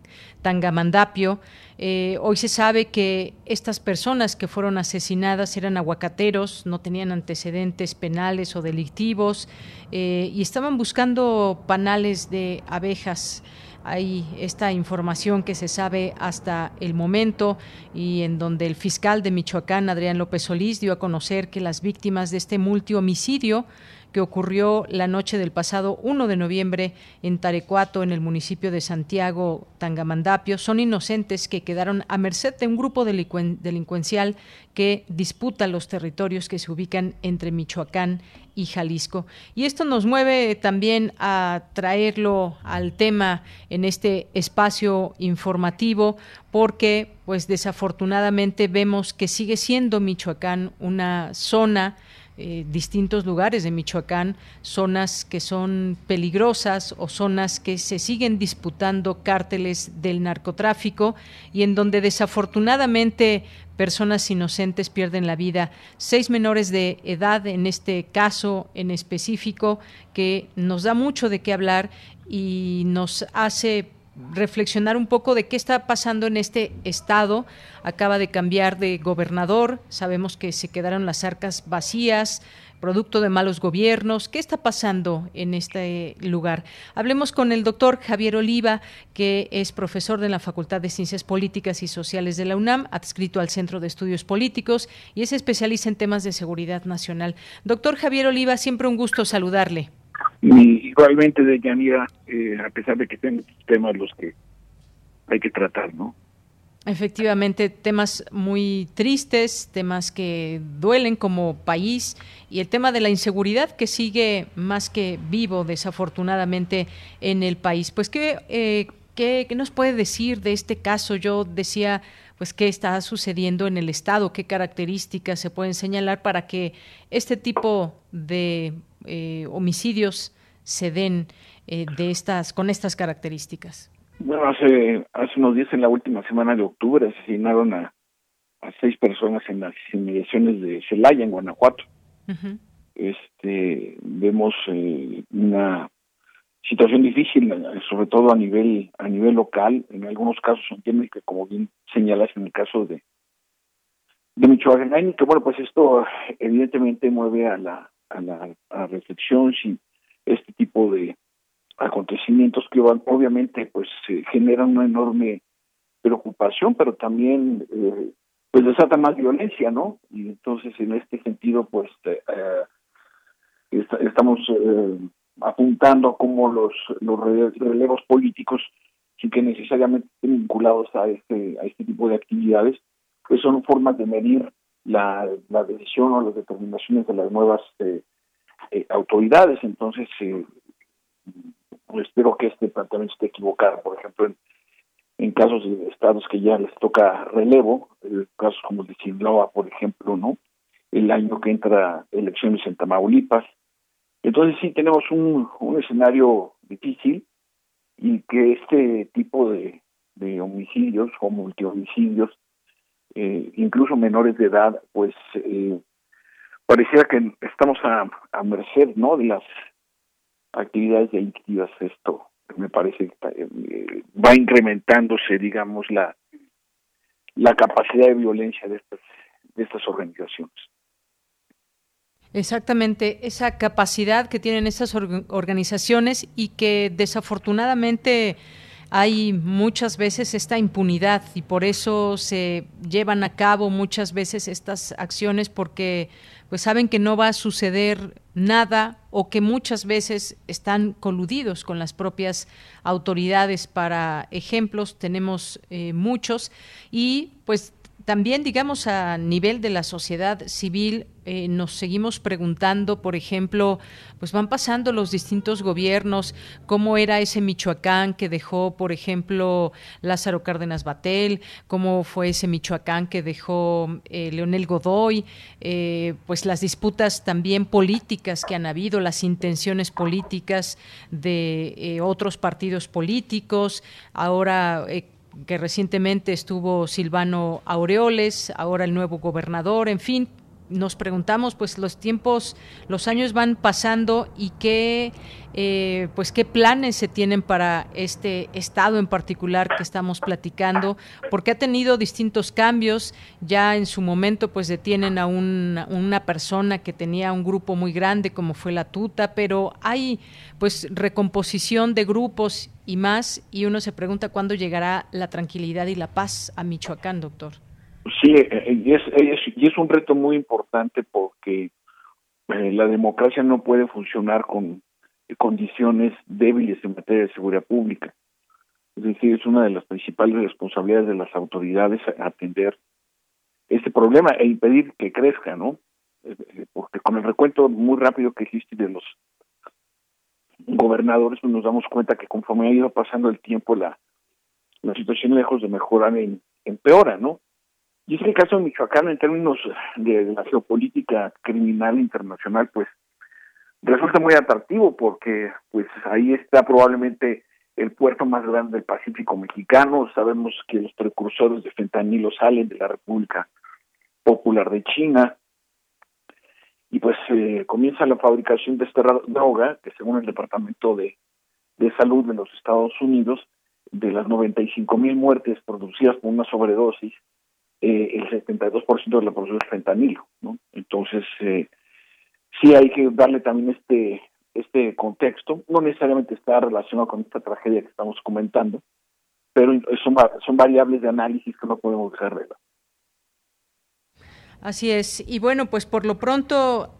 Tangamandapio. Eh, hoy se sabe que estas personas que fueron asesinadas eran aguacateros, no tenían antecedentes penales o delictivos eh, y estaban buscando panales de abejas. Hay esta información que se sabe hasta el momento y en donde el fiscal de Michoacán, Adrián López Solís, dio a conocer que las víctimas de este multihomicidio que ocurrió la noche del pasado 1 de noviembre en Tarecuato, en el municipio de Santiago Tangamandapio, son inocentes que quedaron a merced de un grupo delincuencial que disputa los territorios que se ubican entre Michoacán y Jalisco. Y esto nos mueve también a traerlo al tema en este espacio informativo porque pues desafortunadamente vemos que sigue siendo Michoacán una zona eh, distintos lugares de Michoacán, zonas que son peligrosas o zonas que se siguen disputando cárteles del narcotráfico y en donde desafortunadamente personas inocentes pierden la vida. Seis menores de edad en este caso en específico que nos da mucho de qué hablar y nos hace reflexionar un poco de qué está pasando en este estado. Acaba de cambiar de gobernador, sabemos que se quedaron las arcas vacías, producto de malos gobiernos. ¿Qué está pasando en este lugar? Hablemos con el doctor Javier Oliva, que es profesor de la Facultad de Ciencias Políticas y Sociales de la UNAM, adscrito al Centro de Estudios Políticos y es especialista en temas de seguridad nacional. Doctor Javier Oliva, siempre un gusto saludarle. Y igualmente de Yanira, eh, a pesar de que sean temas los que hay que tratar, ¿no? Efectivamente, temas muy tristes, temas que duelen como país y el tema de la inseguridad que sigue más que vivo, desafortunadamente, en el país. Pues, ¿qué, eh, qué, qué nos puede decir de este caso? Yo decía, pues, qué está sucediendo en el Estado, qué características se pueden señalar para que este tipo de eh, homicidios se den eh, de estas con estas características? Bueno, hace hace unos días en la última semana de octubre asesinaron a, a seis personas en las inmediaciones de Celaya, en Guanajuato. Este vemos eh, una situación difícil, sobre todo a nivel a nivel local. En algunos casos entiendo que, como bien señalas, en el caso de de Michoacán, que bueno, pues esto evidentemente mueve a la a la reflexión si este tipo de acontecimientos que obviamente pues generan una enorme preocupación pero también eh, pues desata más violencia no y entonces en este sentido pues eh, estamos eh, apuntando a cómo los los relevos políticos sin que necesariamente estén vinculados a este a este tipo de actividades pues son formas de medir la, decisión o las determinaciones de las nuevas eh, eh, autoridades. Entonces, eh, espero que este planteamiento esté equivocado. Por ejemplo, en, casos de estados que ya les toca relevo, casos como el de Sinaloa, por ejemplo, ¿no? El año que entra elecciones en Tamaulipas. Entonces sí tenemos un, escenario difícil y que este tipo de homicidios o multihomicidios, eh, incluso menores de edad, pues eh, pareciera que estamos a, merced, ¿no? De las actividades delictivas. Esto me parece que eh, va incrementándose, digamos, la la capacidad de violencia de estas de estas organizaciones. Exactamente, esa capacidad que tienen esas organizaciones y que desafortunadamente hay muchas veces esta impunidad y por eso se llevan a cabo muchas veces estas acciones porque pues saben que no va a suceder nada o que muchas veces están coludidos con las propias autoridades. Para ejemplos tenemos eh, muchos y pues también, digamos, a nivel de la sociedad civil, eh, nos seguimos preguntando, por ejemplo, pues van pasando los distintos gobiernos, cómo era ese Michoacán que dejó, por ejemplo, Lázaro Cárdenas Batel, cómo fue ese Michoacán que dejó eh, Leonel Godoy, eh, pues las disputas también políticas que han habido, las intenciones políticas de otros partidos políticos, ahora que recientemente estuvo Silvano Aureoles, ahora el nuevo gobernador, en fin, nos preguntamos, pues los tiempos, los años van pasando y qué, eh, pues qué planes se tienen para este estado en particular que estamos platicando, porque ha tenido distintos cambios. Ya en su momento, pues detienen a una persona que tenía un grupo muy grande, como fue la Tuta, pero hay, pues, recomposición de grupos y más, y uno se pregunta cuándo llegará la tranquilidad y la paz a Michoacán, doctor. Sí, eh, eh, y es, y es un reto muy importante porque eh, la democracia no puede funcionar con condiciones débiles en materia de seguridad pública. Es decir, es una de las principales responsabilidades de las autoridades atender este problema e impedir que crezca, ¿no? Porque con el recuento muy rápido que existe de los gobernadores, pues nos damos cuenta que conforme ha ido pasando el tiempo, la, la situación lejos de mejorar empeora, ¿no? Y es el caso de Michoacán en términos de la geopolítica criminal internacional, pues resulta muy atractivo porque pues ahí está probablemente el puerto más grande del Pacífico mexicano. Sabemos que los precursores de fentanilo salen de la República Popular de China. Y pues eh, comienza la fabricación de esta droga, que según el Departamento de, de Salud de los Estados Unidos, de las 95 mil muertes producidas por una sobredosis, eh, el 72% de la producción es fentanilo, ¿no? Entonces, eh, sí hay que darle también este este contexto, no necesariamente está relacionado con esta tragedia que estamos comentando, pero son, son variables de análisis que no podemos dejar de Así es. Y bueno, pues por lo pronto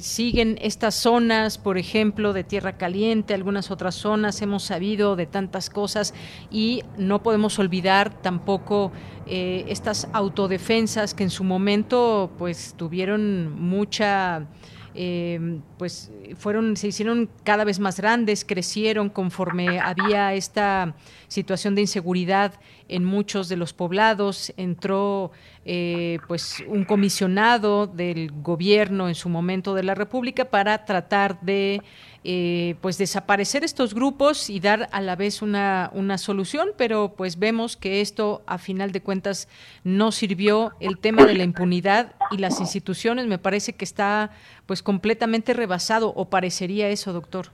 siguen estas zonas, por ejemplo, de Tierra Caliente, algunas otras zonas, hemos sabido de tantas cosas y no podemos olvidar tampoco eh, estas autodefensas que en su momento pues tuvieron mucha eh, pues fueron, se hicieron cada vez más grandes, crecieron conforme había esta situación de inseguridad en muchos de los poblados. Entró eh, pues un comisionado del gobierno en su momento de la República para tratar de eh, pues desaparecer estos grupos y dar a la vez una, una solución, pero pues vemos que esto a final de cuentas no sirvió. El tema de la impunidad y las instituciones me parece que está pues completamente rebasado o parecería eso, doctor.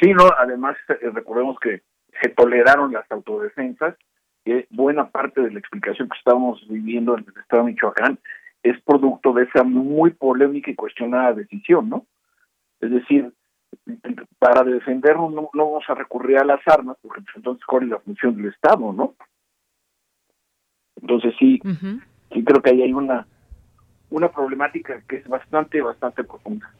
Sí, no, además eh, recordemos que se toleraron las autodefensas y buena parte de la explicación que estamos viviendo en el estado de Michoacán es producto de esa muy polémica y cuestionada decisión, ¿no? Es decir, para defendernos no, vamos a recurrir a las armas, porque pues, entonces cuál es la función del Estado, ¿no? Entonces sí, sí creo que ahí hay una una problemática que es bastante, bastante profunda.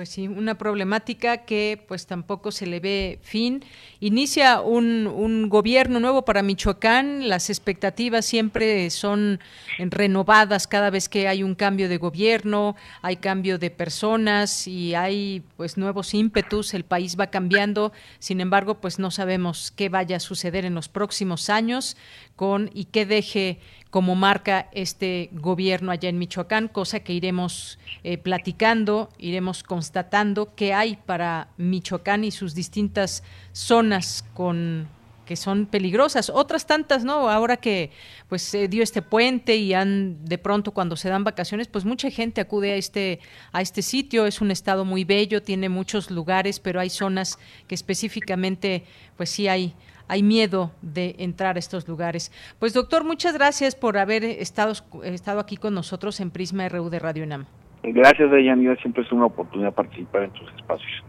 Pues sí, una problemática que pues tampoco se le ve fin. Inicia un, un, gobierno nuevo para Michoacán, las expectativas siempre son renovadas cada vez que hay un cambio de gobierno, hay cambio de personas y hay pues nuevos ímpetus, el país va cambiando, sin embargo pues no sabemos qué vaya a suceder en los próximos años con y qué deje como marca este gobierno allá en Michoacán, cosa que iremos eh, platicando, iremos constatando qué hay para Michoacán y sus distintas zonas con que son peligrosas, otras tantas, ¿no? Ahora que pues se dio este puente y han de pronto cuando se dan vacaciones, pues mucha gente acude a este a este sitio, es un estado muy bello, tiene muchos lugares, pero hay zonas que específicamente pues sí hay hay miedo de entrar a estos lugares. Pues doctor, muchas gracias por haber estado, estado aquí con nosotros en Prisma RU de Radio UNAM. Gracias, Deyanira, siempre es una oportunidad participar en tus espacios.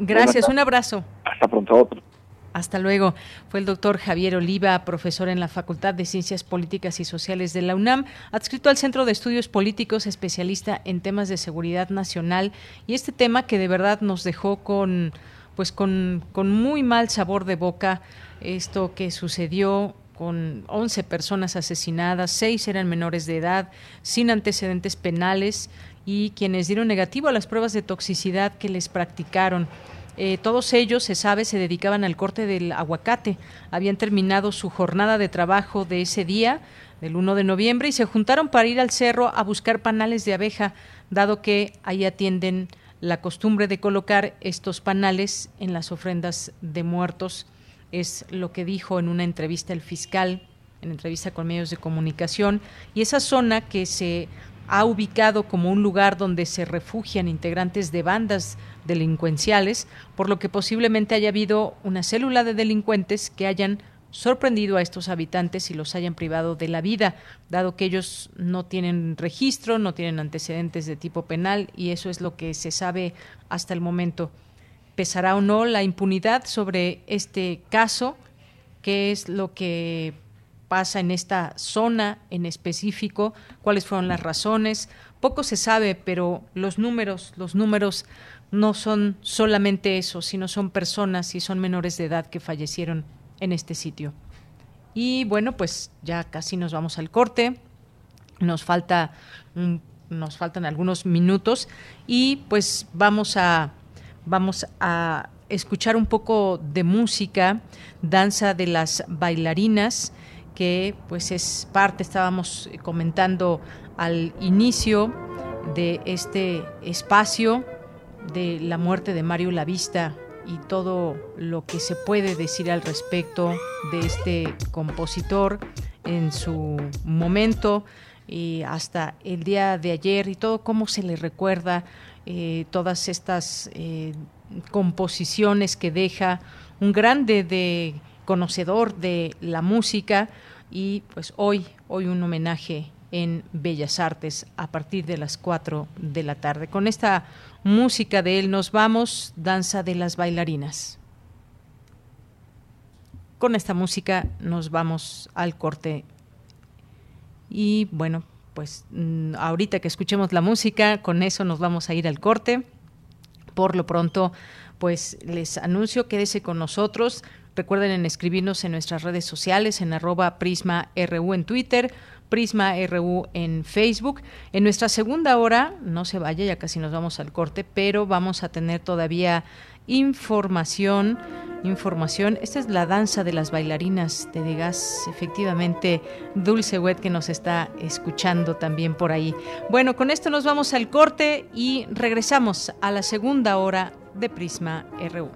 Gracias, un abrazo. Hasta pronto. Otro. Hasta luego. Fue el doctor Javier Oliva, profesor en la Facultad de Ciencias Políticas y Sociales de la UNAM, adscrito al Centro de Estudios Políticos, especialista en temas de seguridad nacional. Y este tema que de verdad nos dejó con pues con, con muy mal sabor de boca esto que sucedió con 11 personas asesinadas, seis eran menores de edad, sin antecedentes penales y quienes dieron negativo a las pruebas de toxicidad que les practicaron. Eh, todos ellos, se sabe, se dedicaban al corte del aguacate. Habían terminado su jornada de trabajo de ese día, del 1 de noviembre, y se juntaron para ir al cerro a buscar panales de abeja, dado que ahí atienden la costumbre de colocar estos panales en las ofrendas de muertos. Es lo que dijo en una entrevista el fiscal, en entrevista con medios de comunicación. Y esa zona que se ha ubicado como un lugar donde se refugian integrantes de bandas delincuenciales, por lo que posiblemente haya habido una célula de delincuentes que hayan sorprendido a estos habitantes y los hayan privado de la vida, dado que ellos no tienen registro, no tienen antecedentes de tipo penal y eso es lo que se sabe hasta el momento. ¿Pesará o no la impunidad sobre este caso? ¿Qué es lo que pasa en esta zona en específico? ¿Cuáles fueron las razones? Poco se sabe, pero los números, los números no son solamente eso, sino son personas y son menores de edad que fallecieron en este sitio. Y bueno, pues ya casi nos vamos al corte. Nos falta nos faltan algunos minutos y pues vamos a vamos a escuchar un poco de música, danza de las bailarinas, que pues es parte, estábamos comentando al inicio de este espacio de la muerte de Mario Lavista y todo lo que se puede decir al respecto de este compositor en su momento y hasta el día de ayer y todo cómo se le recuerda eh, todas estas eh, composiciones que deja un grande de conocedor de la música y pues hoy hoy un homenaje en Bellas Artes a partir de las 4 de la tarde. Con esta música de él nos vamos, Danza de las Bailarinas. Con esta música nos vamos al corte. Y bueno, pues mm, ahorita que escuchemos la música, con eso nos vamos a ir al corte. Por lo pronto, pues les anuncio, quédese con nosotros. Recuerden en escribirnos en nuestras redes sociales, en arroba Prisma RU en Twitter, Prisma RU en Facebook. En nuestra segunda hora, no se vaya, ya casi nos vamos al corte, pero vamos a tener todavía información, información. Esta es la danza de las bailarinas de Degas, efectivamente, Dulce Wet que nos está escuchando también por ahí. Bueno, con esto nos vamos al corte y regresamos a la segunda hora de Prisma RU.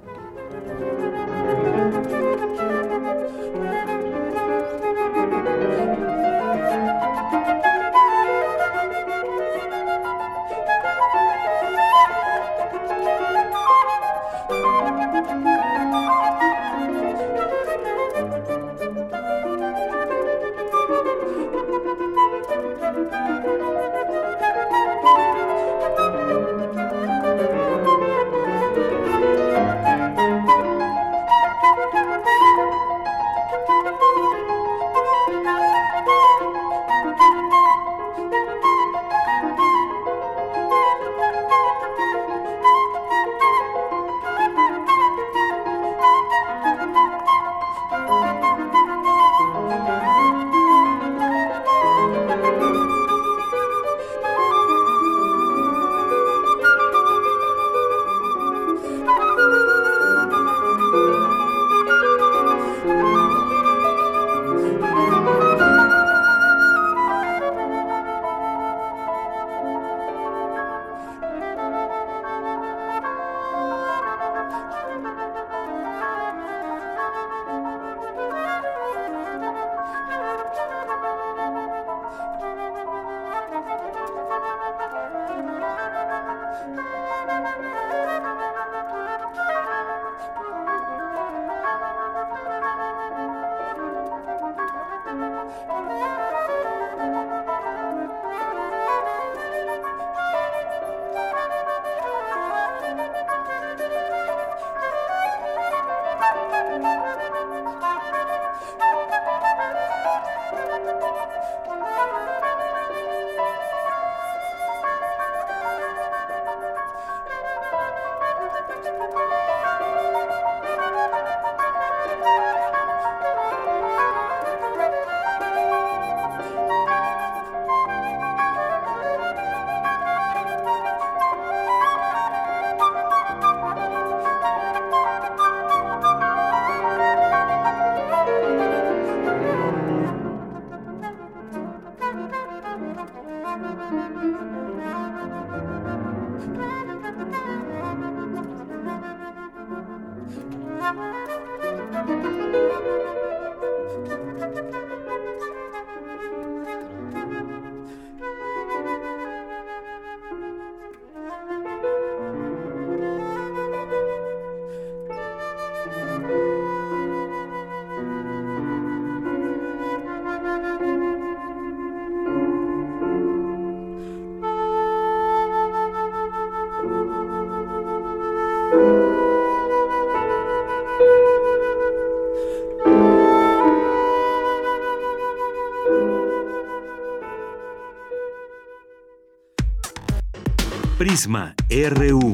Prisma RU.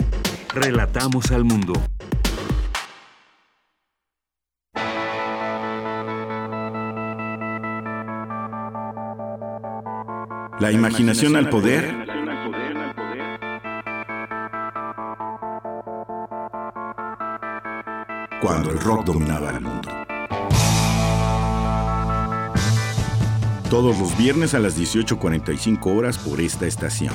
Relatamos al mundo. La imaginación al poder. Cuando el rock dominaba el mundo. Todos los viernes a las 18.45 horas por esta estación.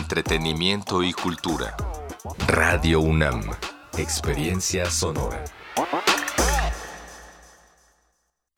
Entretenimiento y cultura. Radio UNAM. Experiencia sonora.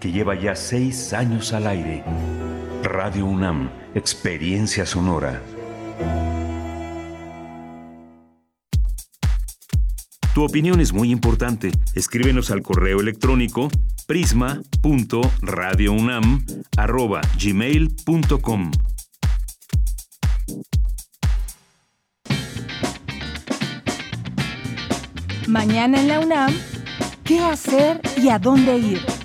que lleva ya seis años al aire. Radio UNAM, Experiencia Sonora. Tu opinión es muy importante. Escríbenos al correo electrónico prisma.radiounam@gmail.com. Mañana en la UNAM, ¿qué hacer y a dónde ir?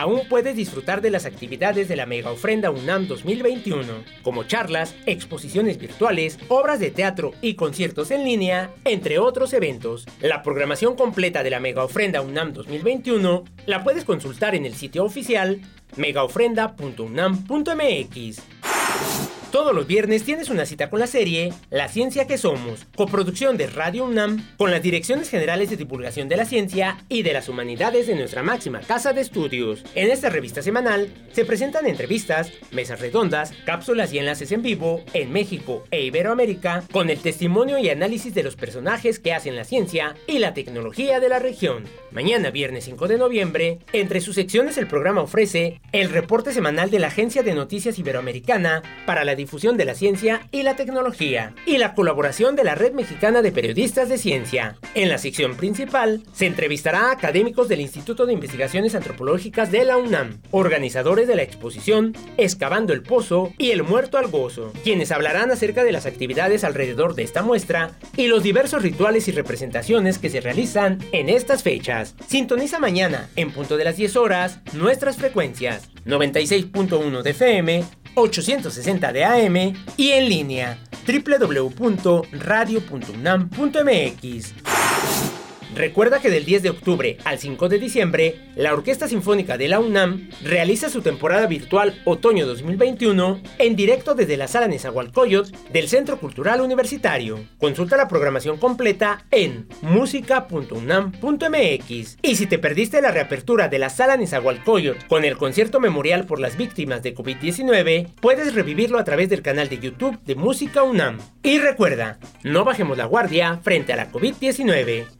Aún puedes disfrutar de las actividades de la Mega Ofrenda UNAM 2021, como charlas, exposiciones virtuales, obras de teatro y conciertos en línea, entre otros eventos. La programación completa de la Mega Ofrenda UNAM 2021 la puedes consultar en el sitio oficial megaofrenda.unam.mx. Todos los viernes tienes una cita con la serie La Ciencia que Somos, coproducción de Radio UNAM con las direcciones generales de divulgación de la ciencia y de las humanidades de nuestra máxima casa de estudios. En esta revista semanal se presentan entrevistas, mesas redondas, cápsulas y enlaces en vivo en México e Iberoamérica con el testimonio y análisis de los personajes que hacen la ciencia y la tecnología de la región. Mañana, viernes 5 de noviembre, entre sus secciones el programa ofrece el reporte semanal de la Agencia de Noticias Iberoamericana para la difusión de la ciencia y la tecnología y la colaboración de la Red Mexicana de Periodistas de Ciencia. En la sección principal se entrevistará a académicos del Instituto de Investigaciones Antropológicas de la UNAM, organizadores de la exposición Excavando el Pozo y el Muerto al Gozo, quienes hablarán acerca de las actividades alrededor de esta muestra y los diversos rituales y representaciones que se realizan en estas fechas. Sintoniza mañana, en punto de las 10 horas, nuestras frecuencias 96.1 de FM 860 de AM y en línea www.radio.unam.mx. Recuerda que del 10 de octubre al 5 de diciembre, la Orquesta Sinfónica de la UNAM realiza su temporada virtual Otoño 2021 en directo desde la Sala Nezahualcóyotl del Centro Cultural Universitario. Consulta la programación completa en música.unam.mx. Y si te perdiste la reapertura de la Sala Nezahualcóyotl con el concierto memorial por las víctimas de COVID-19, puedes revivirlo a través del canal de YouTube de Música UNAM. Y recuerda, no bajemos la guardia frente a la COVID-19.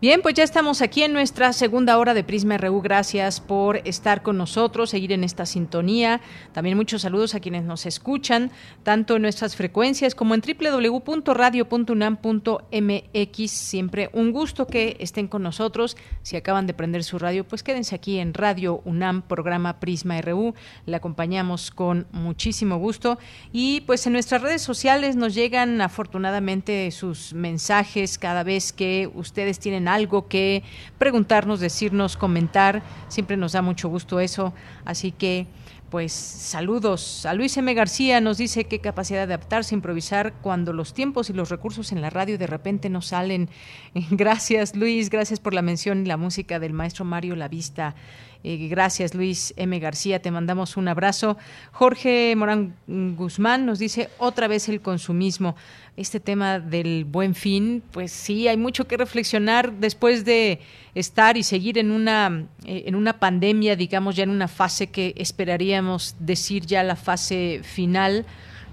Bien, pues ya estamos aquí en nuestra segunda hora de Prisma RU. Gracias por estar con nosotros, seguir en esta sintonía. También muchos saludos a quienes nos escuchan, tanto en nuestras frecuencias como en www.radio.unam.mx. Siempre un gusto que estén con nosotros. Si acaban de prender su radio, pues quédense aquí en Radio UNAM, programa Prisma RU. Le acompañamos con muchísimo gusto. Y pues en nuestras redes sociales nos llegan afortunadamente sus mensajes cada vez que ustedes tienen algo que preguntarnos, decirnos, comentar. Siempre nos da mucho gusto eso. Así que pues saludos. A Luis M. García nos dice qué capacidad de adaptarse, improvisar cuando los tiempos y los recursos en la radio de repente no salen. Gracias Luis, gracias por la mención y la música del maestro Mario Lavista. Eh, gracias, Luis M. García. Te mandamos un abrazo. Jorge Morán Guzmán nos dice otra vez el consumismo. Este tema del buen fin, pues sí, hay mucho que reflexionar después de estar y seguir en una, eh, en una pandemia, digamos, ya en una fase que esperaríamos decir ya la fase final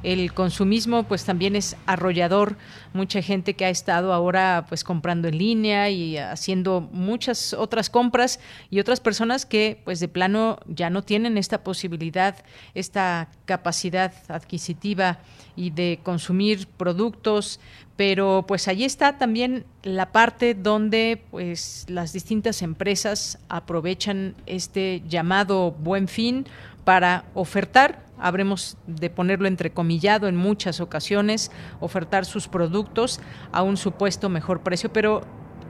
el consumismo pues también es arrollador. Mucha gente que ha estado ahora pues comprando en línea y haciendo muchas otras compras y otras personas que pues de plano ya no tienen esta posibilidad esta capacidad adquisitiva y de consumir productos. Pero pues allí está también la parte donde pues las distintas empresas aprovechan este llamado buen fin para ofertar habremos de ponerlo entrecomillado en muchas ocasiones, ofertar sus productos a un supuesto mejor precio, pero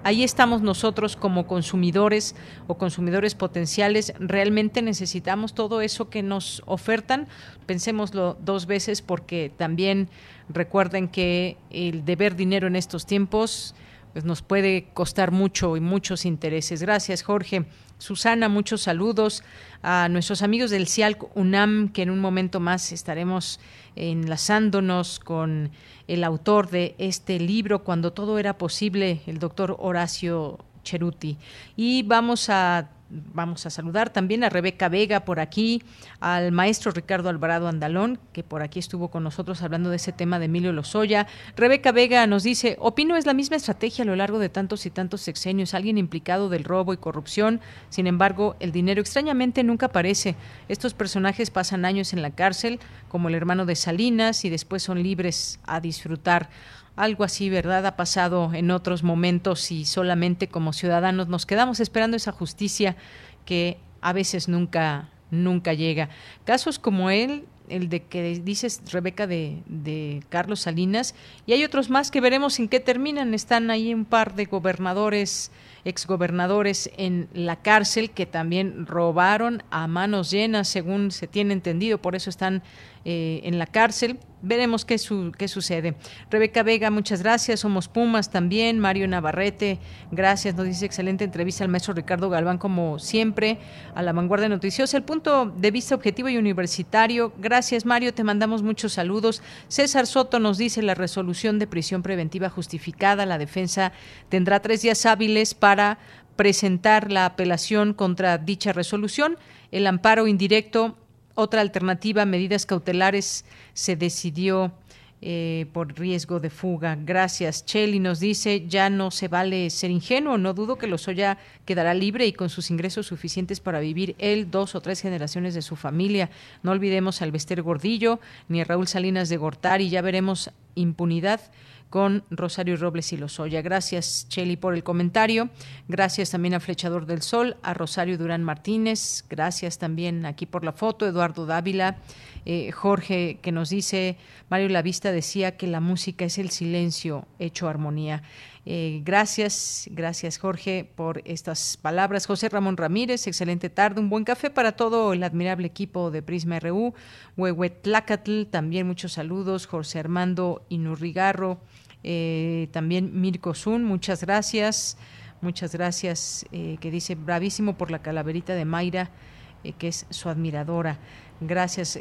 ahí estamos nosotros como consumidores o consumidores potenciales. ¿Realmente necesitamos todo eso que nos ofertan? Pensémoslo dos veces porque también recuerden que el deber dinero en estos tiempos pues nos puede costar mucho y muchos intereses. Gracias, Jorge. Susana, muchos saludos a nuestros amigos del CIALC UNAM, que en un momento más estaremos enlazándonos con el autor de este libro, Cuando todo era posible, el doctor Horacio Cheruti. Y vamos a Vamos a saludar también a Rebeca Vega por aquí, al maestro Ricardo Alvarado Andalón, que por aquí estuvo con nosotros hablando de ese tema de Emilio Lozoya. Rebeca Vega nos dice, opino es la misma estrategia a lo largo de tantos y tantos sexenios, alguien implicado del robo y corrupción, sin embargo, el dinero extrañamente nunca aparece. Estos personajes pasan años en la cárcel, como el hermano de Salinas, y después son libres a disfrutar. Algo así, ¿verdad? Ha pasado en otros momentos y solamente como ciudadanos nos quedamos esperando esa justicia que a veces nunca, nunca llega. Casos como él, el de que dices, Rebeca, de, de, Carlos Salinas, y hay otros más que veremos en qué terminan. Están ahí un par de gobernadores, exgobernadores en la cárcel que también robaron a manos llenas, según se tiene entendido, por eso están eh, en la cárcel. Veremos qué, qué sucede. Rebeca Vega, muchas gracias. Somos Pumas también. Mario Navarrete, gracias. Nos dice excelente entrevista al maestro Ricardo Galván, como siempre, a la vanguardia noticiosa. El punto de vista objetivo y universitario. Gracias, Mario. Te mandamos muchos saludos. César Soto nos dice la resolución de prisión preventiva justificada. La defensa tendrá tres días hábiles para presentar la apelación contra dicha resolución. El amparo indirecto otra alternativa, medidas cautelares, se decidió eh, por riesgo de fuga. Gracias. Cheli nos dice, ya no se vale ser ingenuo, no dudo que Lozoya quedará libre y con sus ingresos suficientes para vivir él, dos o tres generaciones de su familia. No olvidemos al Bester Gordillo ni a Raúl Salinas de Gortari, ya veremos impunidad con Rosario Robles y Lozoya. Gracias, Cheli, por el comentario. Gracias también a Flechador del Sol, a Rosario Durán Martínez. Gracias también aquí por la foto, Eduardo Dávila. Eh, Jorge que nos dice, Mario Lavista decía que la música es el silencio hecho armonía. Eh, gracias, gracias Jorge por estas palabras. José Ramón Ramírez, excelente tarde, un buen café para todo el admirable equipo de Prisma RU. Huehuetlacatl, también muchos saludos. José Armando Inurrigarro, eh, también Mirko Zun, muchas gracias. Muchas gracias, eh, que dice bravísimo por la calaverita de Mayra, que es su admiradora. Gracias,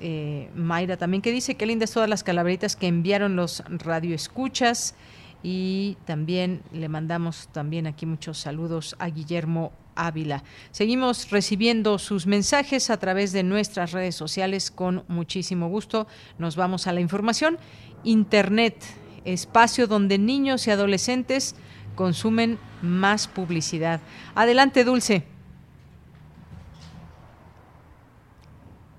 Mayra. También que dice que lindas todas las calaveritas que enviaron los radioescuchas y también le mandamos también aquí muchos saludos a Guillermo Ávila. Seguimos recibiendo sus mensajes a través de nuestras redes sociales con muchísimo gusto. Nos vamos a la información. Internet, espacio donde niños y adolescentes consumen más publicidad. Adelante, Dulce.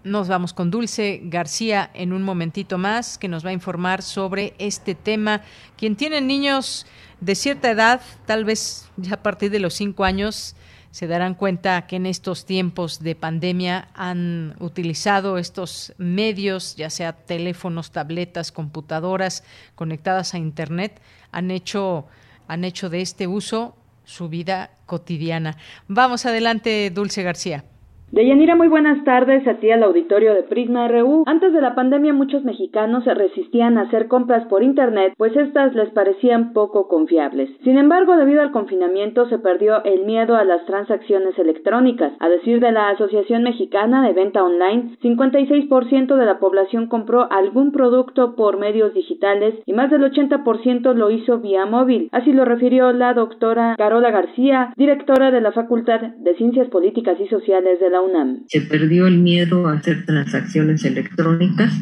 Nos vamos con Dulce García en un momentito más, que nos va a informar sobre este tema. Quien tiene niños de cierta edad, tal vez ya a partir de los cinco años, se darán cuenta que en estos tiempos de pandemia han utilizado estos medios, ya sea teléfonos, tabletas, computadoras conectadas a Internet, han hecho, han hecho de este uso su vida cotidiana. Vamos adelante, Dulce García. Deyanira, muy buenas tardes a ti al auditorio de Prisma RU. Antes de la pandemia muchos mexicanos se resistían a hacer compras por internet, pues estas les parecían poco confiables. Sin embargo, debido al confinamiento se perdió el miedo a las transacciones electrónicas. A decir de la Asociación Mexicana de Venta Online, 56% de la población compró algún producto por medios digitales y más del 80% lo hizo vía móvil. Así lo refirió la doctora Carola García, directora de la Facultad de Ciencias Políticas y Sociales de la se perdió el miedo a hacer transacciones electrónicas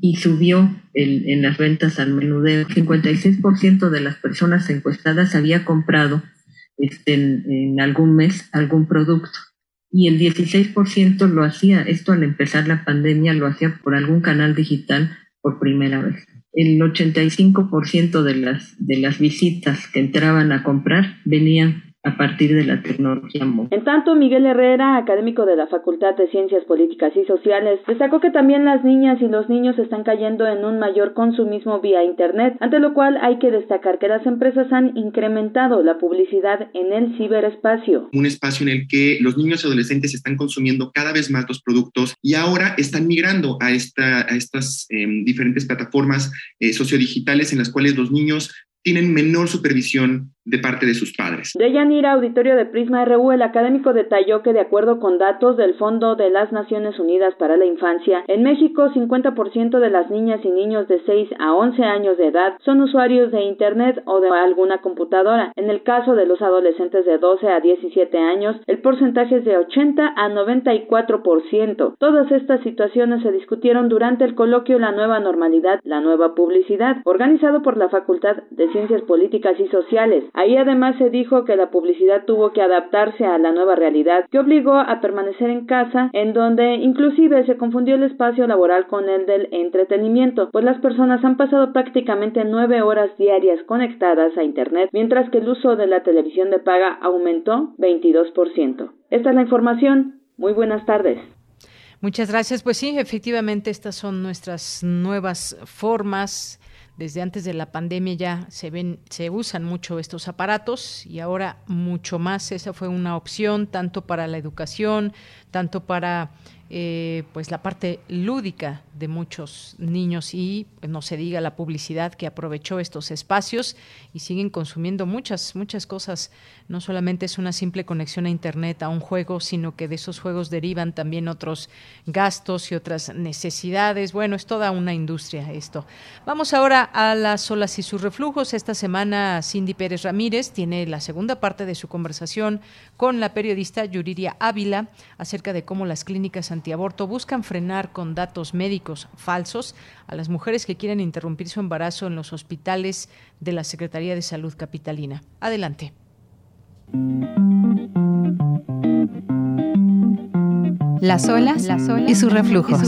y subió en las ventas al menudeo. El 56% de las personas encuestadas había comprado este, en, algún mes algún producto y el 16% lo hacía, esto al empezar la pandemia, lo hacía por algún canal digital por primera vez. El 85% de las, de las visitas que entraban a comprar venían a partir de la tecnología móvil. En tanto, Miguel Herrera, académico de la Facultad de Ciencias Políticas y Sociales, destacó que también las niñas y los niños están cayendo en un mayor consumismo vía Internet, ante lo cual hay que destacar que las empresas han incrementado la publicidad en el ciberespacio. Un espacio en el que los niños y adolescentes están consumiendo cada vez más los productos y ahora están migrando a, esta, a estas em, diferentes plataformas eh, sociodigitales en las cuales los niños tienen menor supervisión de parte de sus padres. De Yanira, auditorio de Prisma RU, el académico detalló que de acuerdo con datos del Fondo de las Naciones Unidas para la Infancia, en México 50% de las niñas y niños de 6 a 11 años de edad son usuarios de Internet o de alguna computadora. En el caso de los adolescentes de 12 a 17 años, el porcentaje es de 80 a 94%. Todas estas situaciones se discutieron durante el coloquio La nueva normalidad, la nueva publicidad, organizado por la Facultad de Ciencias Políticas y Sociales. Ahí además se dijo que la publicidad tuvo que adaptarse a la nueva realidad que obligó a permanecer en casa, en donde inclusive se confundió el espacio laboral con el del entretenimiento, pues las personas han pasado prácticamente nueve horas diarias conectadas a Internet, mientras que el uso de la televisión de paga aumentó 22%. Esta es la información. Muy buenas tardes. Muchas gracias. Pues sí, efectivamente estas son nuestras nuevas formas desde antes de la pandemia ya se ven, se usan mucho estos aparatos y ahora mucho más. Esa fue una opción tanto para la educación, tanto para eh, pues la parte lúdica de muchos niños y pues, no se diga la publicidad que aprovechó estos espacios y siguen consumiendo muchas muchas cosas. No solamente es una simple conexión a internet a un juego sino que de esos juegos derivan también otros gastos y otras necesidades. Bueno es toda una industria esto. Vamos ahora a las olas y sus reflujos. Esta semana Cindy Pérez Ramírez tiene la segunda parte de su conversación con la periodista Yuriria Ávila acerca de cómo las clínicas antiaborto buscan frenar con datos médicos falsos a las mujeres que quieren interrumpir su embarazo en los hospitales de la Secretaría de Salud Capitalina. Adelante. Las olas, y sus reflujos.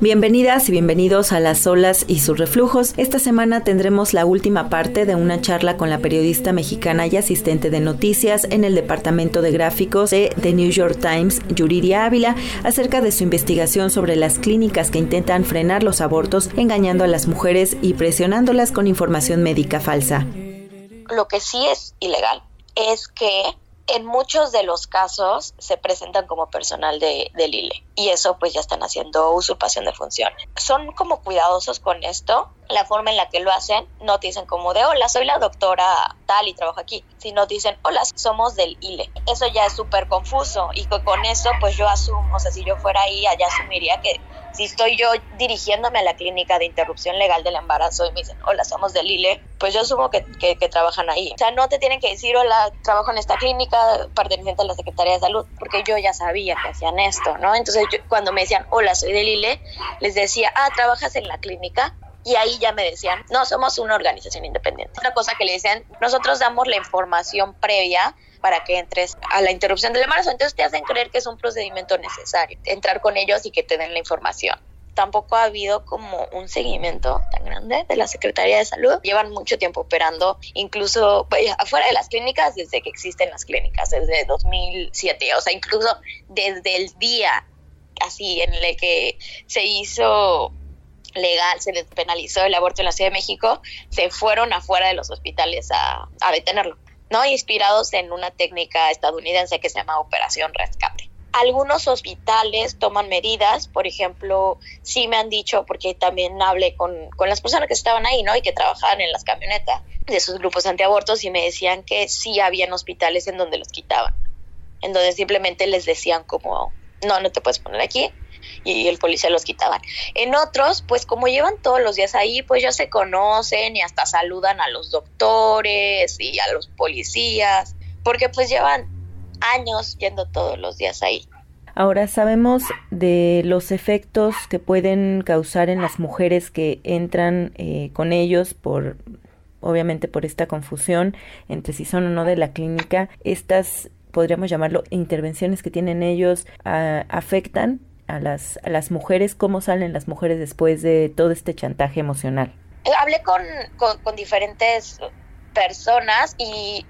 Bienvenidas y bienvenidos a Las olas y sus reflujos. Esta semana tendremos la última parte de una charla con la periodista mexicana y asistente de noticias en el departamento de gráficos de The New York Times, Yuridia Ávila, acerca de su investigación sobre las clínicas que intentan frenar los abortos engañando a las mujeres y presionándolas con información médica falsa. Lo que sí es ilegal es que en muchos de los casos se presentan como personal de, del ILE y eso pues ya están haciendo usurpación de funciones. Son como cuidadosos con esto, la forma en la que lo hacen, no te dicen como de hola, soy la doctora tal y trabajo aquí, sino dicen hola, somos del ILE. Eso ya es súper confuso y con eso pues yo asumo, o sea, si yo fuera ahí, allá asumiría que si estoy yo dirigiéndome a la clínica de interrupción legal del embarazo y me dicen, hola, somos del ILE, pues yo asumo que, que, trabajan ahí. O sea, no te tienen que decir, hola, trabajo en esta clínica perteneciente a la Secretaría de Salud, porque yo ya sabía que hacían esto, ¿no? Entonces, cuando me decían, hola, soy del ILE, les decía, ah, ¿trabajas en la clínica? y ahí ya me decían, no, somos una organización independiente. Otra cosa que le dicen, nosotros damos la información previa para que entres a la interrupción del embarazo. Entonces te hacen creer que es un procedimiento necesario, entrar con ellos y que te den la información tampoco ha habido como un seguimiento tan grande de la Secretaría de Salud. Llevan mucho tiempo operando, incluso afuera de las clínicas, desde que existen las clínicas, desde 2007, o sea, incluso desde el día así en el que se hizo legal, se despenalizó el aborto en la Ciudad de México, se fueron afuera de los hospitales a, a detenerlo. ¿No? Inspirados en una técnica estadounidense que se llama Operación Rescate. Algunos hospitales toman medidas, por ejemplo, sí me han dicho, porque también hablé con, con las personas que estaban ahí, ¿no? Y que trabajaban en las camionetas de esos grupos antiabortos y me decían que sí habían hospitales en donde los quitaban, en donde simplemente les decían como, no, no te puedes poner aquí, y el policía los quitaban. En otros, pues como llevan todos los días ahí, pues ya se conocen y hasta saludan a los doctores y a los policías, porque pues llevan años yendo todos los días ahí. Ahora sabemos de los efectos que pueden causar en las mujeres que entran eh, con ellos por obviamente por esta confusión entre si son o no de la clínica. Estas podríamos llamarlo intervenciones que tienen ellos ah, afectan a las, a las mujeres, cómo salen las mujeres después de todo este chantaje emocional. Eh, hablé con, con, diferentes personas y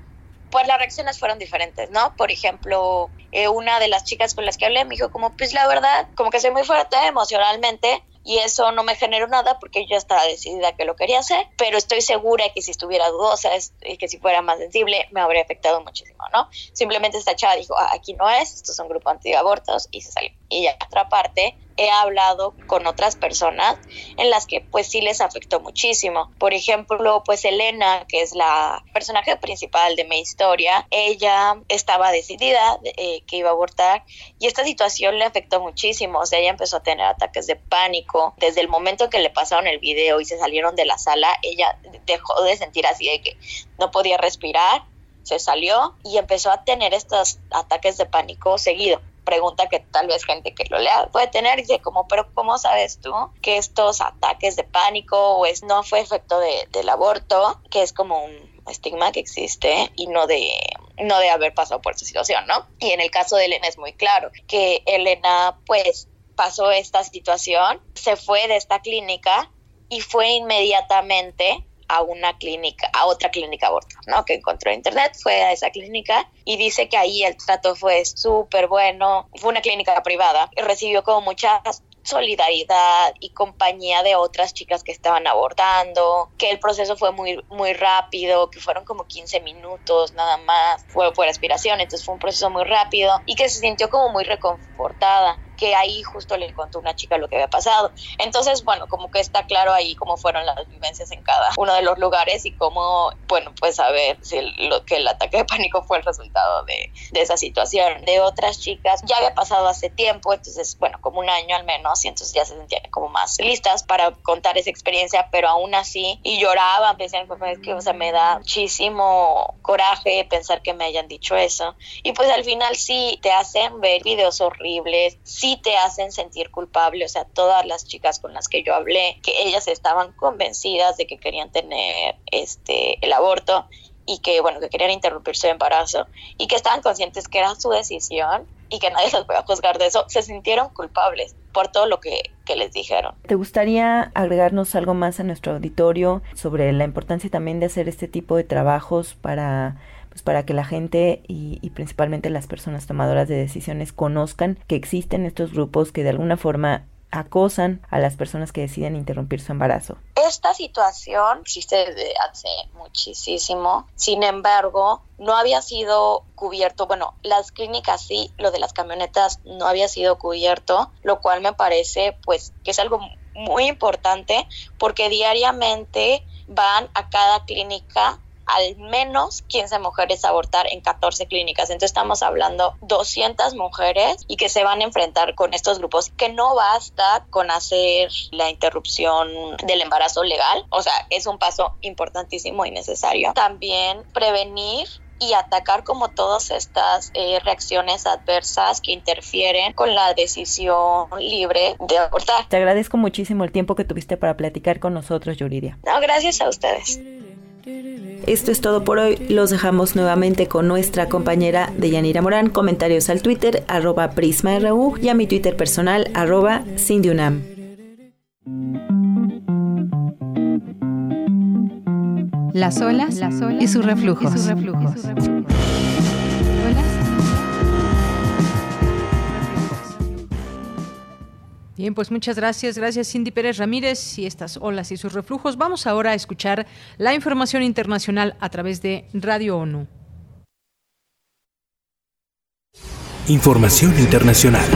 pues las reacciones fueron diferentes, ¿no? Por ejemplo, eh, una de las chicas con las que hablé me dijo como, pues la verdad, como que soy muy fuerte emocionalmente y eso no me generó nada porque yo ya estaba decidida que lo quería hacer, pero estoy segura que si estuviera dudosa y que si fuera más sensible me habría afectado muchísimo, ¿no? Simplemente esta chava dijo, ah, aquí no es, estos son grupos antiabortos y se salió. Y ya otra parte, he hablado con otras personas en las que pues sí les afectó muchísimo. Por ejemplo, pues Elena, que es la personaje principal de mi historia, ella estaba decidida eh, que iba a abortar y esta situación le afectó muchísimo. O sea, ella empezó a tener ataques de pánico. Desde el momento que le pasaron el video y se salieron de la sala, ella dejó de sentir así de que no podía respirar se salió y empezó a tener estos ataques de pánico seguido pregunta que tal vez gente que lo lea puede tener, dice como, pero ¿cómo sabes tú que estos ataques de pánico o no fue efecto de, del aborto, que es como un estigma que existe y no de no de haber pasado por esa situación, ¿no? Y en el caso de Elena es muy claro que Elena pues pasó esta situación, se fue de esta clínica y fue inmediatamente a una clínica, a otra clínica aborto, ¿no? Que encontró en internet, fue a esa clínica y dice que ahí el trato fue súper bueno, fue una clínica privada y recibió como mucha solidaridad y compañía de otras chicas que estaban abordando, que el proceso fue muy, muy rápido, que fueron como 15 minutos nada más, fue por aspiración, entonces fue un proceso muy rápido y que se sintió como muy reconfortada que ahí justo le contó una chica lo que había pasado. Entonces, bueno, como que está claro ahí cómo fueron las vivencias en cada uno de los lugares y cómo, bueno, pues saber si lo que el ataque de pánico fue el resultado de, de esa situación. De otras chicas ya había pasado hace tiempo, entonces, bueno, como un año al menos, y entonces ya se sentían como más listas para contar esa experiencia, pero aún así, y lloraban, decían, pues que, o sea, me da muchísimo coraje pensar que me hayan dicho eso. Y pues al final sí te hacen ver videos horribles, sí te hacen sentir culpable, o sea, todas las chicas con las que yo hablé, que ellas estaban convencidas de que querían tener este el aborto y que, bueno, que querían interrumpir su embarazo y que estaban conscientes que era su decisión y que nadie los podía juzgar de eso, se sintieron culpables por todo lo que, que, les dijeron. ¿Te gustaría agregarnos algo más a nuestro auditorio sobre la importancia también de hacer este tipo de trabajos para pues para que la gente y, y, principalmente las personas tomadoras de decisiones conozcan que existen estos grupos que de alguna forma acosan a las personas que deciden interrumpir su embarazo. Esta situación existe desde hace muchísimo, sin embargo, no había sido cubierto, bueno, las clínicas sí, lo de las camionetas no había sido cubierto, lo cual me parece pues que es algo muy importante porque diariamente van a cada clínica al menos 15 mujeres a abortar en 14 clínicas. Entonces estamos hablando 200 mujeres y que se van a enfrentar con estos grupos, que no basta con hacer la interrupción del embarazo legal, o sea, es un paso importantísimo y necesario. También prevenir y atacar como todas estas eh, reacciones adversas que interfieren con la decisión libre de abortar. Te agradezco muchísimo el tiempo que tuviste para platicar con nosotros, Yuridia. No, gracias a ustedes. Esto es todo por hoy. Los dejamos nuevamente con nuestra compañera Deyanira Morán. Comentarios al Twitter, arroba PrismaRU y a mi Twitter personal, arroba Cindyunam. Las olas, Las olas y sus reflujos. Y sus reflujos. Bien, pues muchas gracias. Gracias Cindy Pérez Ramírez y estas olas y sus reflujos. Vamos ahora a escuchar la información internacional a través de Radio ONU. Información internacional.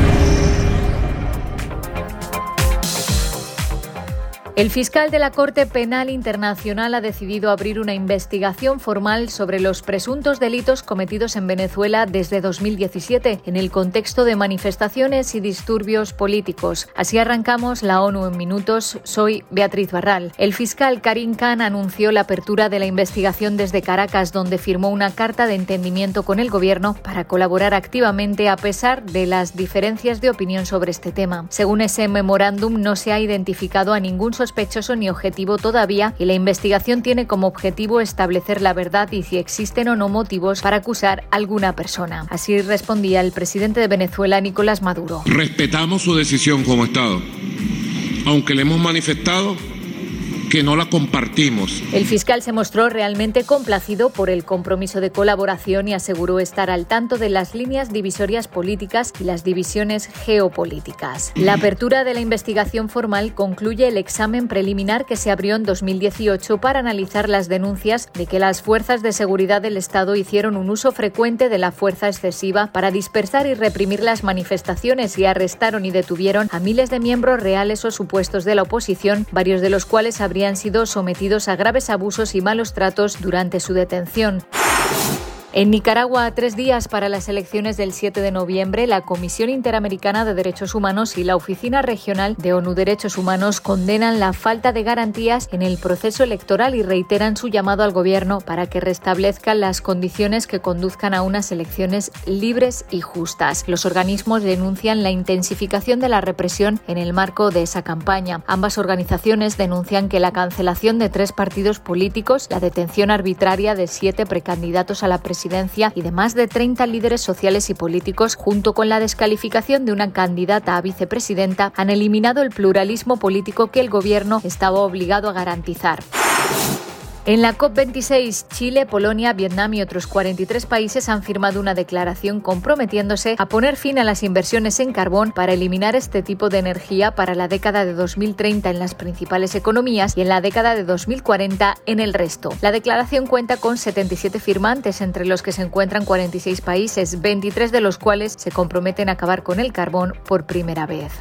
El fiscal de la Corte Penal Internacional ha decidido abrir una investigación formal sobre los presuntos delitos cometidos en Venezuela desde 2017 en el contexto de manifestaciones y disturbios políticos. Así arrancamos la ONU en minutos. Soy Beatriz Barral. El fiscal Karim Khan anunció la apertura de la investigación desde Caracas, donde firmó una carta de entendimiento con el gobierno para colaborar activamente a pesar de las diferencias de opinión sobre este tema. Según ese memorándum, no se ha identificado a ningún sospechoso ni objetivo todavía y la investigación tiene como objetivo establecer la verdad y si existen o no motivos para acusar a alguna persona. Así respondía el presidente de Venezuela, Nicolás Maduro. Respetamos su decisión como Estado, aunque le hemos manifestado que no la compartimos. El fiscal se mostró realmente complacido por el compromiso de colaboración y aseguró estar al tanto de las líneas divisorias políticas y las divisiones geopolíticas. La apertura de la investigación formal concluye el examen preliminar que se abrió en 2018 para analizar las denuncias de que las fuerzas de seguridad del Estado hicieron un uso frecuente de la fuerza excesiva para dispersar y reprimir las manifestaciones y arrestaron y detuvieron a miles de miembros reales o supuestos de la oposición, varios de los cuales habrían han sido sometidos a graves abusos y malos tratos durante su detención. En Nicaragua, a tres días para las elecciones del 7 de noviembre, la Comisión Interamericana de Derechos Humanos y la Oficina Regional de ONU Derechos Humanos condenan la falta de garantías en el proceso electoral y reiteran su llamado al gobierno para que restablezcan las condiciones que conduzcan a unas elecciones libres y justas. Los organismos denuncian la intensificación de la represión en el marco de esa campaña. Ambas organizaciones denuncian que la cancelación de tres partidos políticos, la detención arbitraria de siete precandidatos a la presidencia, y de más de 30 líderes sociales y políticos, junto con la descalificación de una candidata a vicepresidenta, han eliminado el pluralismo político que el gobierno estaba obligado a garantizar. En la COP26, Chile, Polonia, Vietnam y otros 43 países han firmado una declaración comprometiéndose a poner fin a las inversiones en carbón para eliminar este tipo de energía para la década de 2030 en las principales economías y en la década de 2040 en el resto. La declaración cuenta con 77 firmantes, entre los que se encuentran 46 países, 23 de los cuales se comprometen a acabar con el carbón por primera vez.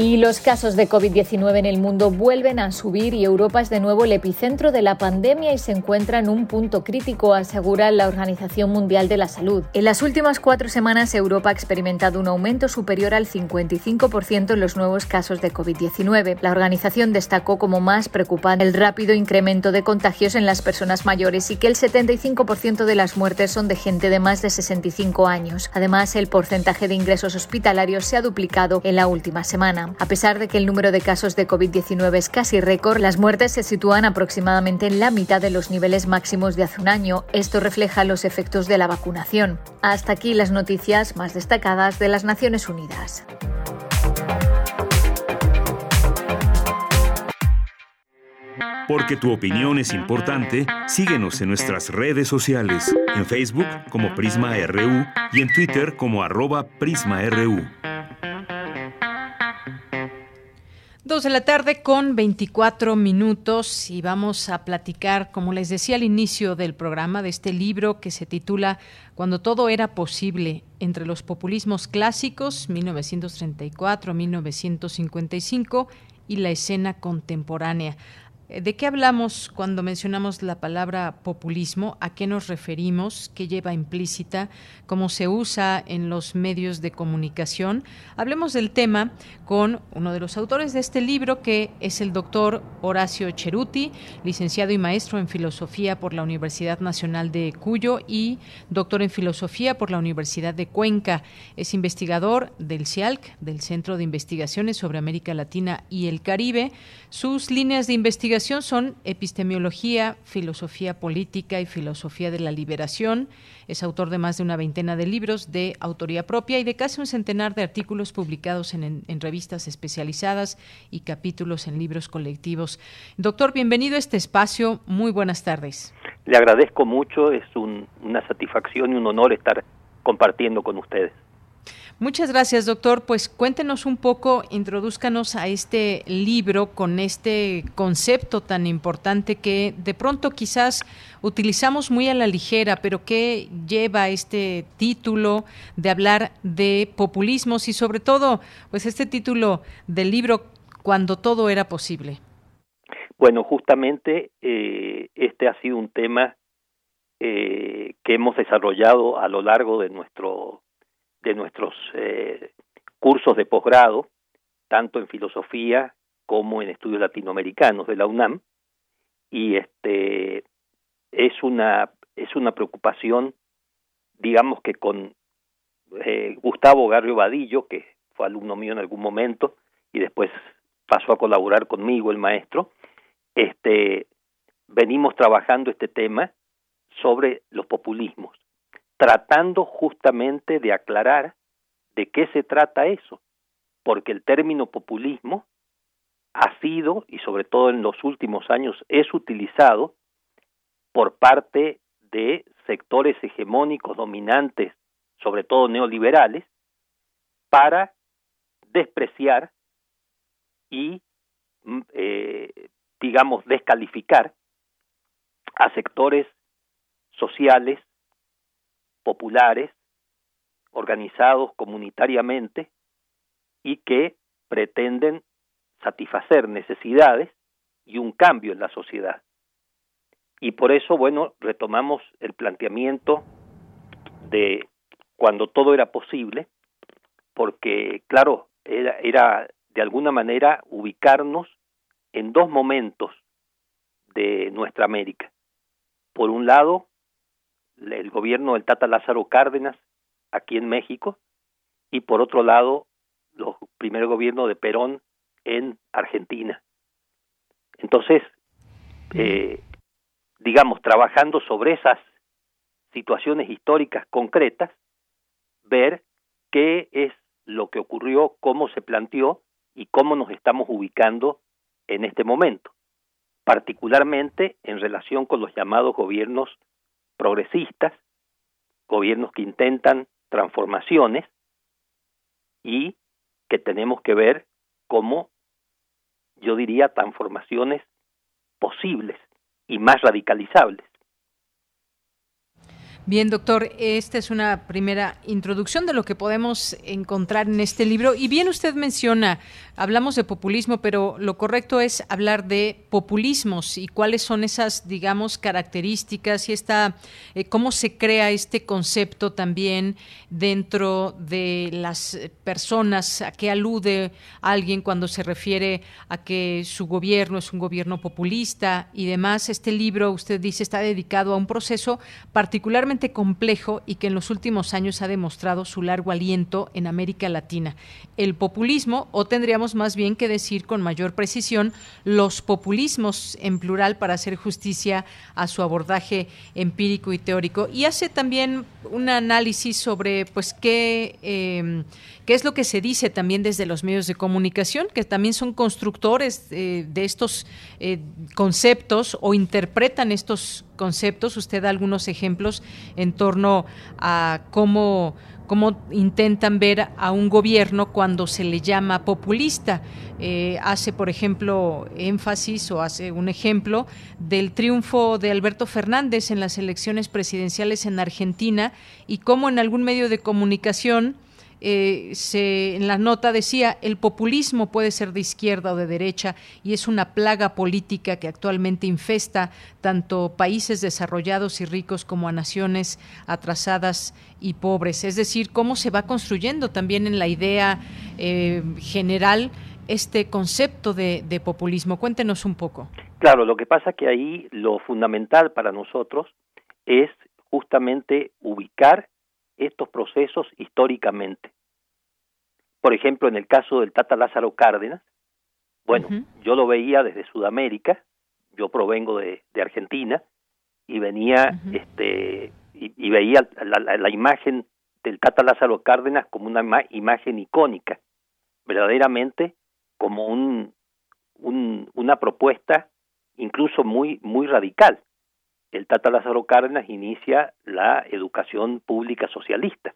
Y los casos de COVID-19 en el mundo vuelven a subir y Europa es de nuevo el epicentro de la pandemia y se encuentra en un punto crítico, asegura la Organización Mundial de la Salud. En las últimas cuatro semanas Europa ha experimentado un aumento superior al 55% en los nuevos casos de COVID-19. La organización destacó como más preocupante el rápido incremento de contagios en las personas mayores y que el 75% de las muertes son de gente de más de 65 años. Además, el porcentaje de ingresos hospitalarios se ha duplicado en la última semana. A pesar de que el número de casos de COVID-19 es casi récord, las muertes se sitúan aproximadamente en la mitad de los niveles máximos de hace un año. Esto refleja los efectos de la vacunación. Hasta aquí las noticias más destacadas de las Naciones Unidas. Porque tu opinión es importante, síguenos en nuestras redes sociales, en Facebook como Prisma RU y en Twitter como arroba PrismaRU. Dos de la tarde con 24 minutos y vamos a platicar, como les decía al inicio del programa, de este libro que se titula Cuando todo era posible, entre los populismos clásicos, 1934-1955, y la escena contemporánea. Eh, ¿De qué hablamos cuando mencionamos la palabra populismo? ¿A qué nos referimos? ¿Qué lleva implícita? ¿Cómo se usa en los medios de comunicación? Hablemos del tema con uno de los autores de este libro, que es el doctor Horacio Cheruti, licenciado y maestro en filosofía por la Universidad Nacional de Cuyo y doctor en filosofía por la Universidad de Cuenca. Es investigador del CIALC, del Centro de Investigaciones sobre América Latina y el Caribe. Sus líneas de investigación son epistemología, filosofía política y filosofía de la liberación. Es autor de más de una veintena de libros de autoría propia y de casi un centenar de artículos publicados en, revistas especializadas y capítulos en libros colectivos. Doctor, bienvenido a este espacio. Muy buenas tardes. Le agradezco mucho. Es una satisfacción y un honor estar compartiendo con ustedes. Muchas gracias, doctor. Pues cuéntenos un poco, introduzcanos a este libro con este concepto tan importante que de pronto quizás utilizamos muy a la ligera, pero que lleva este título de hablar de populismos y sobre todo, pues este título del libro Cuando todo era posible. Bueno, justamente eh, este ha sido un tema eh, que hemos desarrollado a lo largo de nuestro de nuestros eh, cursos de posgrado, tanto en filosofía como en estudios latinoamericanos de la UNAM, y este es una es una preocupación, digamos que con eh, Gustavo Garrio Vadillo, que fue alumno mío en algún momento y después pasó a colaborar conmigo el maestro, este venimos trabajando este tema sobre los populismos tratando justamente de aclarar de qué se trata eso, porque el término populismo ha sido, y sobre todo en los últimos años, es utilizado por parte de sectores hegemónicos dominantes, sobre todo neoliberales, para despreciar y, mm, eh, digamos, descalificar a sectores sociales populares, organizados comunitariamente y que pretenden satisfacer necesidades y un cambio en la sociedad. Y por eso, bueno, retomamos el planteamiento de cuando todo era posible, porque, claro, era, era de alguna manera ubicarnos en dos momentos de nuestra América. Por un lado, el gobierno del Tata Lázaro Cárdenas aquí en México y por otro lado los primer gobierno de Perón en Argentina. Entonces, eh, digamos, trabajando sobre esas situaciones históricas concretas, ver qué es lo que ocurrió, cómo se planteó y cómo nos estamos ubicando en este momento, particularmente en relación con los llamados gobiernos progresistas, gobiernos que intentan transformaciones y que tenemos que ver como, yo diría, transformaciones posibles y más radicalizables. Bien, doctor, esta es una primera introducción de lo que podemos encontrar en este libro. Y bien usted menciona, hablamos de populismo, pero lo correcto es hablar de populismos y cuáles son esas, digamos, características y esta, eh, cómo se crea este concepto también dentro de las personas, a qué alude alguien cuando se refiere a que su gobierno es un gobierno populista y demás. Este libro, usted dice, está dedicado a un proceso particularmente complejo y que en los últimos años ha demostrado su largo aliento en América Latina. El populismo, o tendríamos más bien que decir con mayor precisión, los populismos en plural para hacer justicia a su abordaje empírico y teórico. Y hace también un análisis sobre pues qué, eh, qué es lo que se dice también desde los medios de comunicación, que también son constructores eh, de estos eh, conceptos o interpretan estos conceptos. Usted da algunos ejemplos en torno a cómo, cómo intentan ver a un gobierno cuando se le llama populista. Eh, hace, por ejemplo, énfasis o hace un ejemplo del triunfo de Alberto Fernández en las elecciones presidenciales en Argentina y cómo en algún medio de comunicación eh, se, en la nota decía, el populismo puede ser de izquierda o de derecha y es una plaga política que actualmente infesta tanto países desarrollados y ricos como a naciones atrasadas y pobres. Es decir, cómo se va construyendo también en la idea eh, general este concepto de, de populismo. Cuéntenos un poco. Claro, lo que pasa que ahí lo fundamental para nosotros es justamente ubicar estos procesos históricamente. Por ejemplo, en el caso del Tata Lázaro Cárdenas, bueno, yo lo veía desde Sudamérica, yo provengo de, Argentina y venía, este, y, veía la, imagen del Tata Lázaro Cárdenas como una imagen icónica, verdaderamente como un, un, una propuesta incluso muy muy radical el Tata Lázaro Cárdenas inicia la educación pública socialista.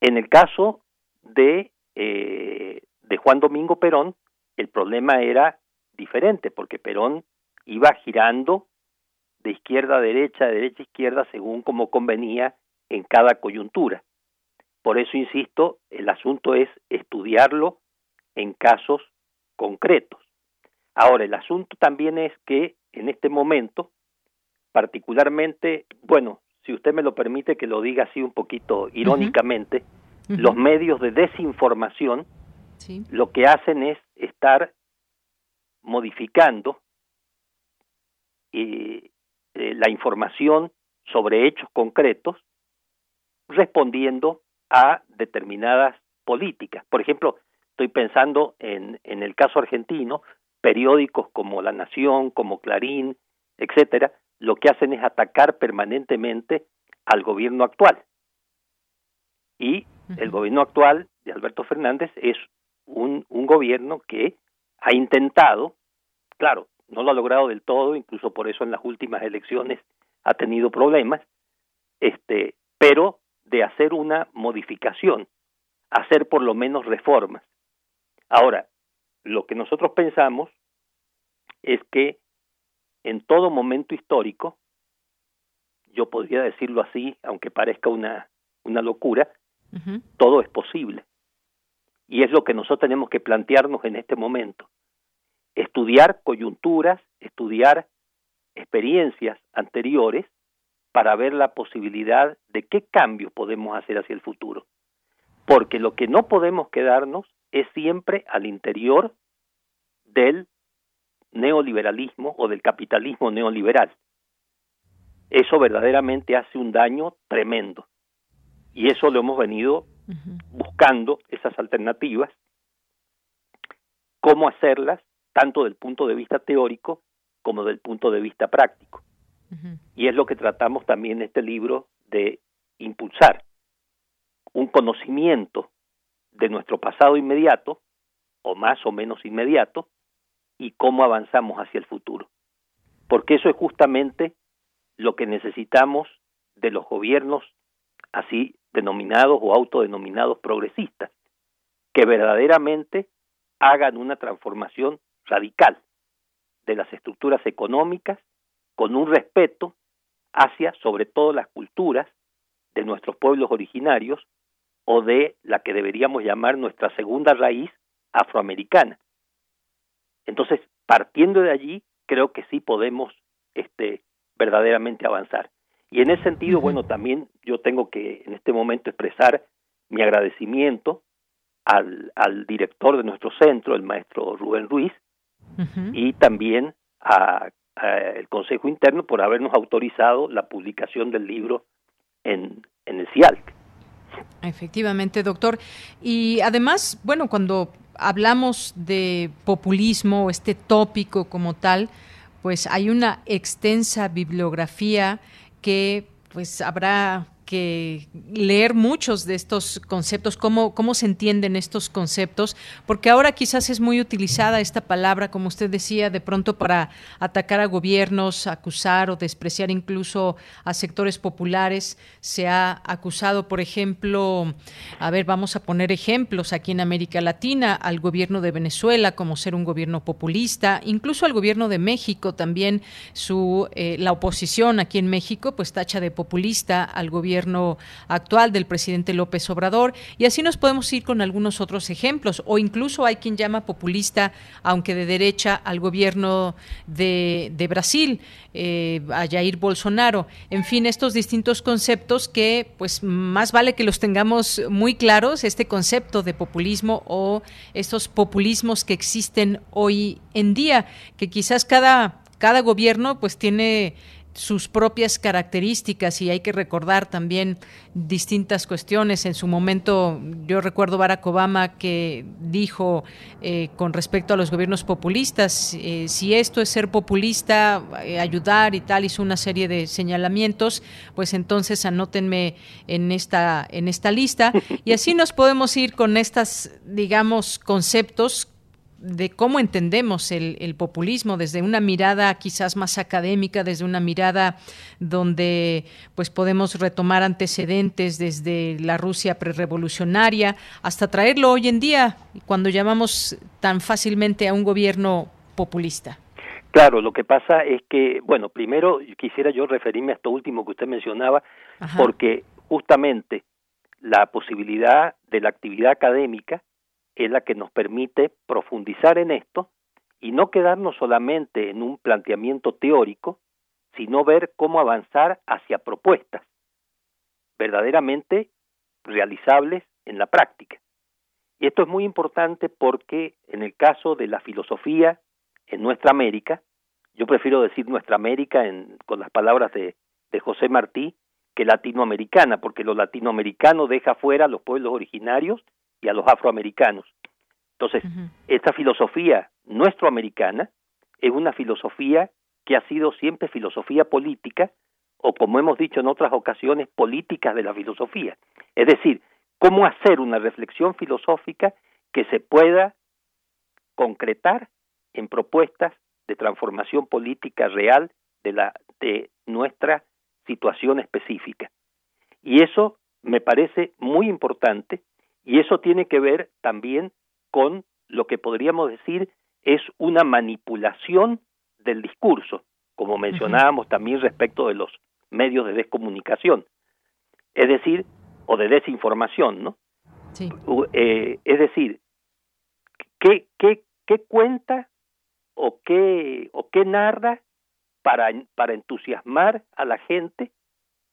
En el caso de, eh, de Juan Domingo Perón, el problema era diferente, porque Perón iba girando de izquierda a derecha, de derecha a izquierda, según como convenía en cada coyuntura. Por eso, insisto, el asunto es estudiarlo en casos concretos. Ahora, el asunto también es que en este momento, particularmente, bueno, si usted me lo permite que lo diga así un poquito irónicamente, los medios de desinformación lo que hacen es estar modificando eh, eh, la información sobre hechos concretos respondiendo a determinadas políticas. Por ejemplo, estoy pensando en, en el caso argentino, periódicos como La Nación, como Clarín, etcétera, lo que hacen es atacar permanentemente al gobierno actual. Y el gobierno actual de Alberto Fernández es un, un gobierno que ha intentado, claro, no lo ha logrado del todo, incluso por eso en las últimas elecciones ha tenido problemas, este, pero de hacer una modificación, hacer por lo menos reformas. Ahora, lo que nosotros pensamos es que en todo momento histórico, yo podría decirlo así, aunque parezca una, una locura, todo es posible. Y es lo que nosotros tenemos que plantearnos en este momento. Estudiar coyunturas, estudiar experiencias anteriores para ver la posibilidad de qué cambios podemos hacer hacia el futuro. Porque lo que no podemos quedarnos es siempre al interior del neoliberalismo o del capitalismo neoliberal. Eso verdaderamente hace un daño tremendo. Y eso lo hemos venido buscando, esas alternativas, cómo hacerlas, tanto del punto de vista teórico como del punto de vista práctico. Y es lo que tratamos también en este libro de impulsar un conocimiento de nuestro pasado inmediato, o más o menos inmediato, y cómo avanzamos hacia el futuro. Porque eso es justamente lo que necesitamos de los gobiernos así denominados o autodenominados progresistas, que verdaderamente hagan una transformación radical de las estructuras económicas con un respeto hacia sobre todo las culturas de nuestros pueblos originarios o de la que deberíamos llamar nuestra segunda raíz afroamericana. Entonces, partiendo de allí, creo que sí podemos este, verdaderamente avanzar. Y en ese sentido, bueno, también yo tengo que en este momento expresar mi agradecimiento al, al director de nuestro centro, el maestro Rubén Ruiz, y también a el Consejo Interno por habernos autorizado la publicación del libro en, en el CIALC. Efectivamente, doctor. Y además, bueno, cuando hablamos de populismo, este tópico como tal, pues hay una extensa bibliografía que pues habrá que leer muchos de estos conceptos, cómo, cómo se entienden estos conceptos, porque ahora quizás es muy utilizada esta palabra, como usted decía, de pronto para atacar a gobiernos, acusar o despreciar incluso a sectores populares. Se ha acusado, por ejemplo, a ver, vamos a poner ejemplos aquí en América Latina, al gobierno de Venezuela como ser un gobierno populista, incluso al gobierno de México también, su, eh, la oposición aquí en México, pues tacha de populista al gobierno actual del presidente López Obrador y así nos podemos ir con algunos otros ejemplos o incluso hay quien llama populista, aunque de derecha, al gobierno de, de Brasil, eh, a Jair Bolsonaro. En fin, estos distintos conceptos que pues más vale que los tengamos muy claros, este concepto de populismo o estos populismos que existen hoy en día, que quizás cada cada gobierno pues tiene sus propias características y hay que recordar también distintas cuestiones. En su momento, yo recuerdo Barack Obama que dijo eh, con respecto a los gobiernos populistas, eh, si esto es ser populista, eh, ayudar y tal, hizo una serie de señalamientos, pues entonces anótenme en esta, en esta lista. Y así nos podemos ir con estas, digamos, conceptos de cómo entendemos el, populismo desde una mirada quizás más académica, desde una mirada donde pues podemos retomar antecedentes desde la Rusia prerevolucionaria hasta traerlo hoy en día cuando llamamos tan fácilmente a un gobierno populista. Claro, lo que pasa es que, bueno, primero quisiera yo referirme a esto último que usted mencionaba, porque justamente la posibilidad de la actividad académica es la que nos permite profundizar en esto y no quedarnos solamente en un planteamiento teórico, sino ver cómo avanzar hacia propuestas verdaderamente realizables en la práctica. Y esto es muy importante porque en el caso de la filosofía en nuestra América, yo prefiero decir nuestra América con las palabras de, de José Martí que latinoamericana, porque lo latinoamericano deja fuera a los pueblos originarios y a los afroamericanos. Entonces, esta filosofía nuestroamericana es una filosofía que ha sido siempre filosofía política, o como hemos dicho en otras ocasiones, políticas de la filosofía. Es decir, cómo hacer una reflexión filosófica que se pueda concretar en propuestas de transformación política real de, la, de nuestra situación específica. Y eso me parece muy importante y eso tiene que ver también con lo que podríamos decir es una manipulación del discurso, como mencionábamos también respecto de los medios de descomunicación, es decir, o de desinformación, ¿no? Sí. Eh, es decir, ¿qué, qué, qué cuenta o qué, o qué narra para, para entusiasmar a la gente,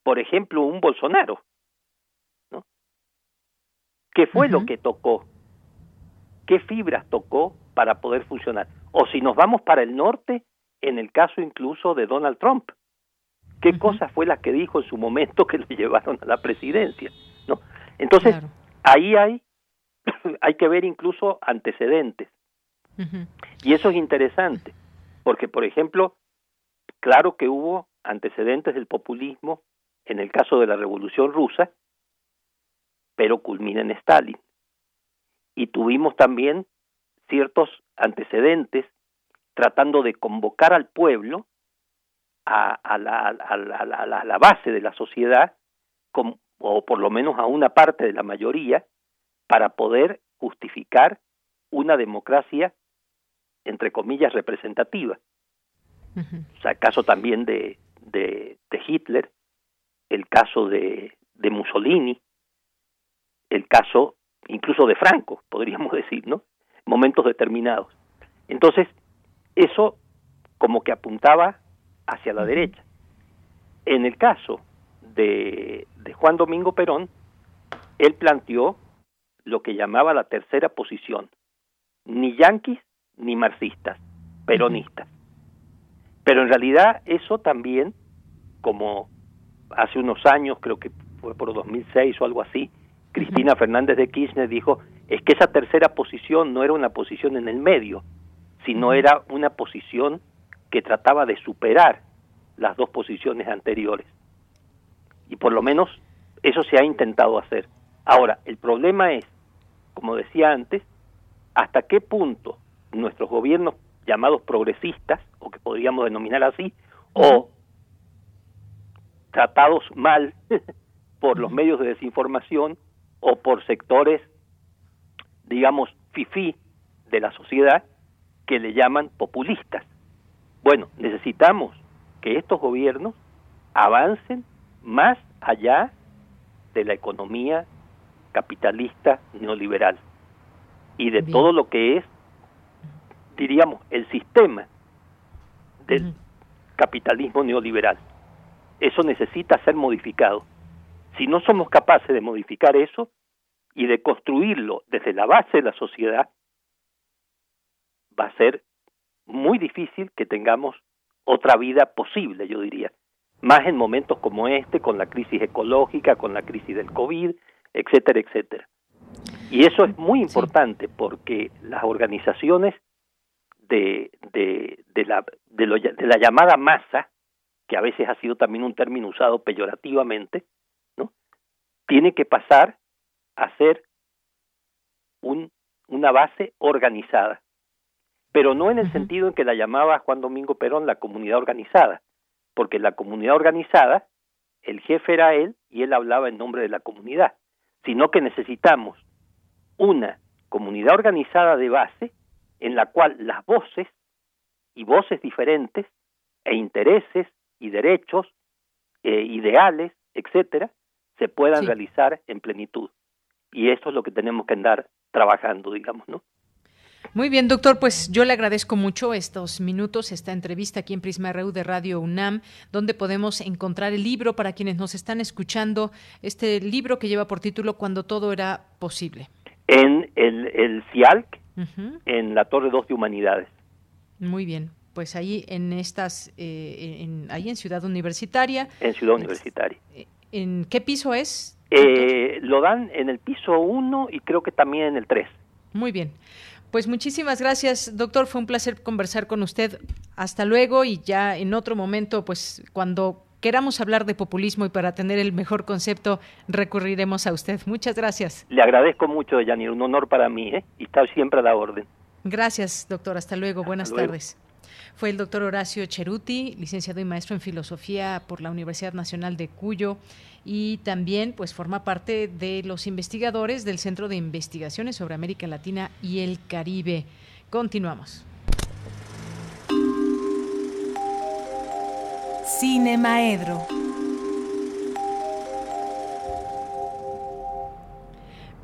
por ejemplo, un Bolsonaro? ¿Qué fue lo que tocó? ¿Qué fibras tocó para poder funcionar? O si nos vamos para el norte, en el caso incluso de Donald Trump, ¿qué cosa fue la que dijo en su momento que lo llevaron a la presidencia? ¿no? Entonces, ahí hay, hay que ver incluso antecedentes. Y eso es interesante, porque, por ejemplo, claro que hubo antecedentes del populismo en el caso de la Revolución Rusa, pero culmina en Stalin. Y tuvimos también ciertos antecedentes tratando de convocar al pueblo a, a, la, a, la, la, base de la sociedad, o por lo menos a una parte de la mayoría, para poder justificar una democracia, entre comillas, representativa. O sea, el caso también de, de, de Hitler, el caso de, de Mussolini, el caso incluso de Franco, podríamos decir, ¿no? Momentos determinados. Entonces, eso como que apuntaba hacia la derecha. En el caso de, de Juan Domingo Perón, él planteó lo que llamaba la tercera posición, ni yanquis ni marxistas, peronistas. Pero en realidad eso también, como hace unos años, creo que fue por 2006 o algo así, Cristina Fernández de Kirchner dijo, es que esa tercera posición no era una posición en el medio, sino era una posición que trataba de superar las dos posiciones anteriores. Y por lo menos eso se ha intentado hacer. Ahora, el problema es, como decía antes, hasta qué punto nuestros gobiernos llamados progresistas, o que podríamos denominar así, o tratados mal por los medios de desinformación o por sectores, digamos, fifí de la sociedad que le llaman populistas. Bueno, necesitamos que estos gobiernos avancen más allá de la economía capitalista neoliberal y de todo lo que es, diríamos, el sistema del capitalismo neoliberal. Eso necesita ser modificado. Si no somos capaces de modificar eso y de construirlo desde la base de la sociedad, va a ser muy difícil que tengamos otra vida posible, yo diría. Más en momentos como este, con la crisis ecológica, con la crisis del COVID, etcétera, etcétera. Y eso es muy importante porque las organizaciones de, de, de, la, de, de la llamada masa, que a veces ha sido también un término usado peyorativamente. Tiene que pasar a ser un, una base organizada. Pero no en el sentido en que la llamaba Juan Domingo Perón la comunidad organizada, porque la comunidad organizada, el jefe era él y él hablaba en nombre de la comunidad, sino que necesitamos una comunidad organizada de base en la cual las voces y voces diferentes e intereses y derechos, eh, ideales, etcétera, se puedan realizar en plenitud. Y eso es lo que tenemos que andar trabajando, digamos, ¿no? Muy bien, doctor, pues yo le agradezco mucho estos minutos, esta entrevista aquí en Prisma RU de Radio UNAM, donde podemos encontrar el libro para quienes nos están escuchando, este libro que lleva por título Cuando todo era posible. En el, el CIALC, en la Torre 2 de Humanidades. Muy bien, pues ahí en estas, eh, en, ahí en Ciudad Universitaria. En Ciudad Universitaria. ¿En qué piso es? Eh, lo dan en el piso 1 y creo que también en el 3. Muy bien. Pues muchísimas gracias, doctor. Fue un placer conversar con usted. Hasta luego y ya en otro momento, pues cuando queramos hablar de populismo y para tener el mejor concepto, recurriremos a usted. Muchas gracias. Le agradezco mucho, Yanir. Un honor para mí ¿eh? y está siempre a la orden. Gracias, doctor. Hasta luego. Buenas tardes. Fue el doctor Horacio Cheruti, licenciado y maestro en filosofía por la Universidad Nacional de Cuyo y también pues forma parte de los investigadores del Centro de Investigaciones sobre América Latina y el Caribe. Continuamos. Cine Maedro.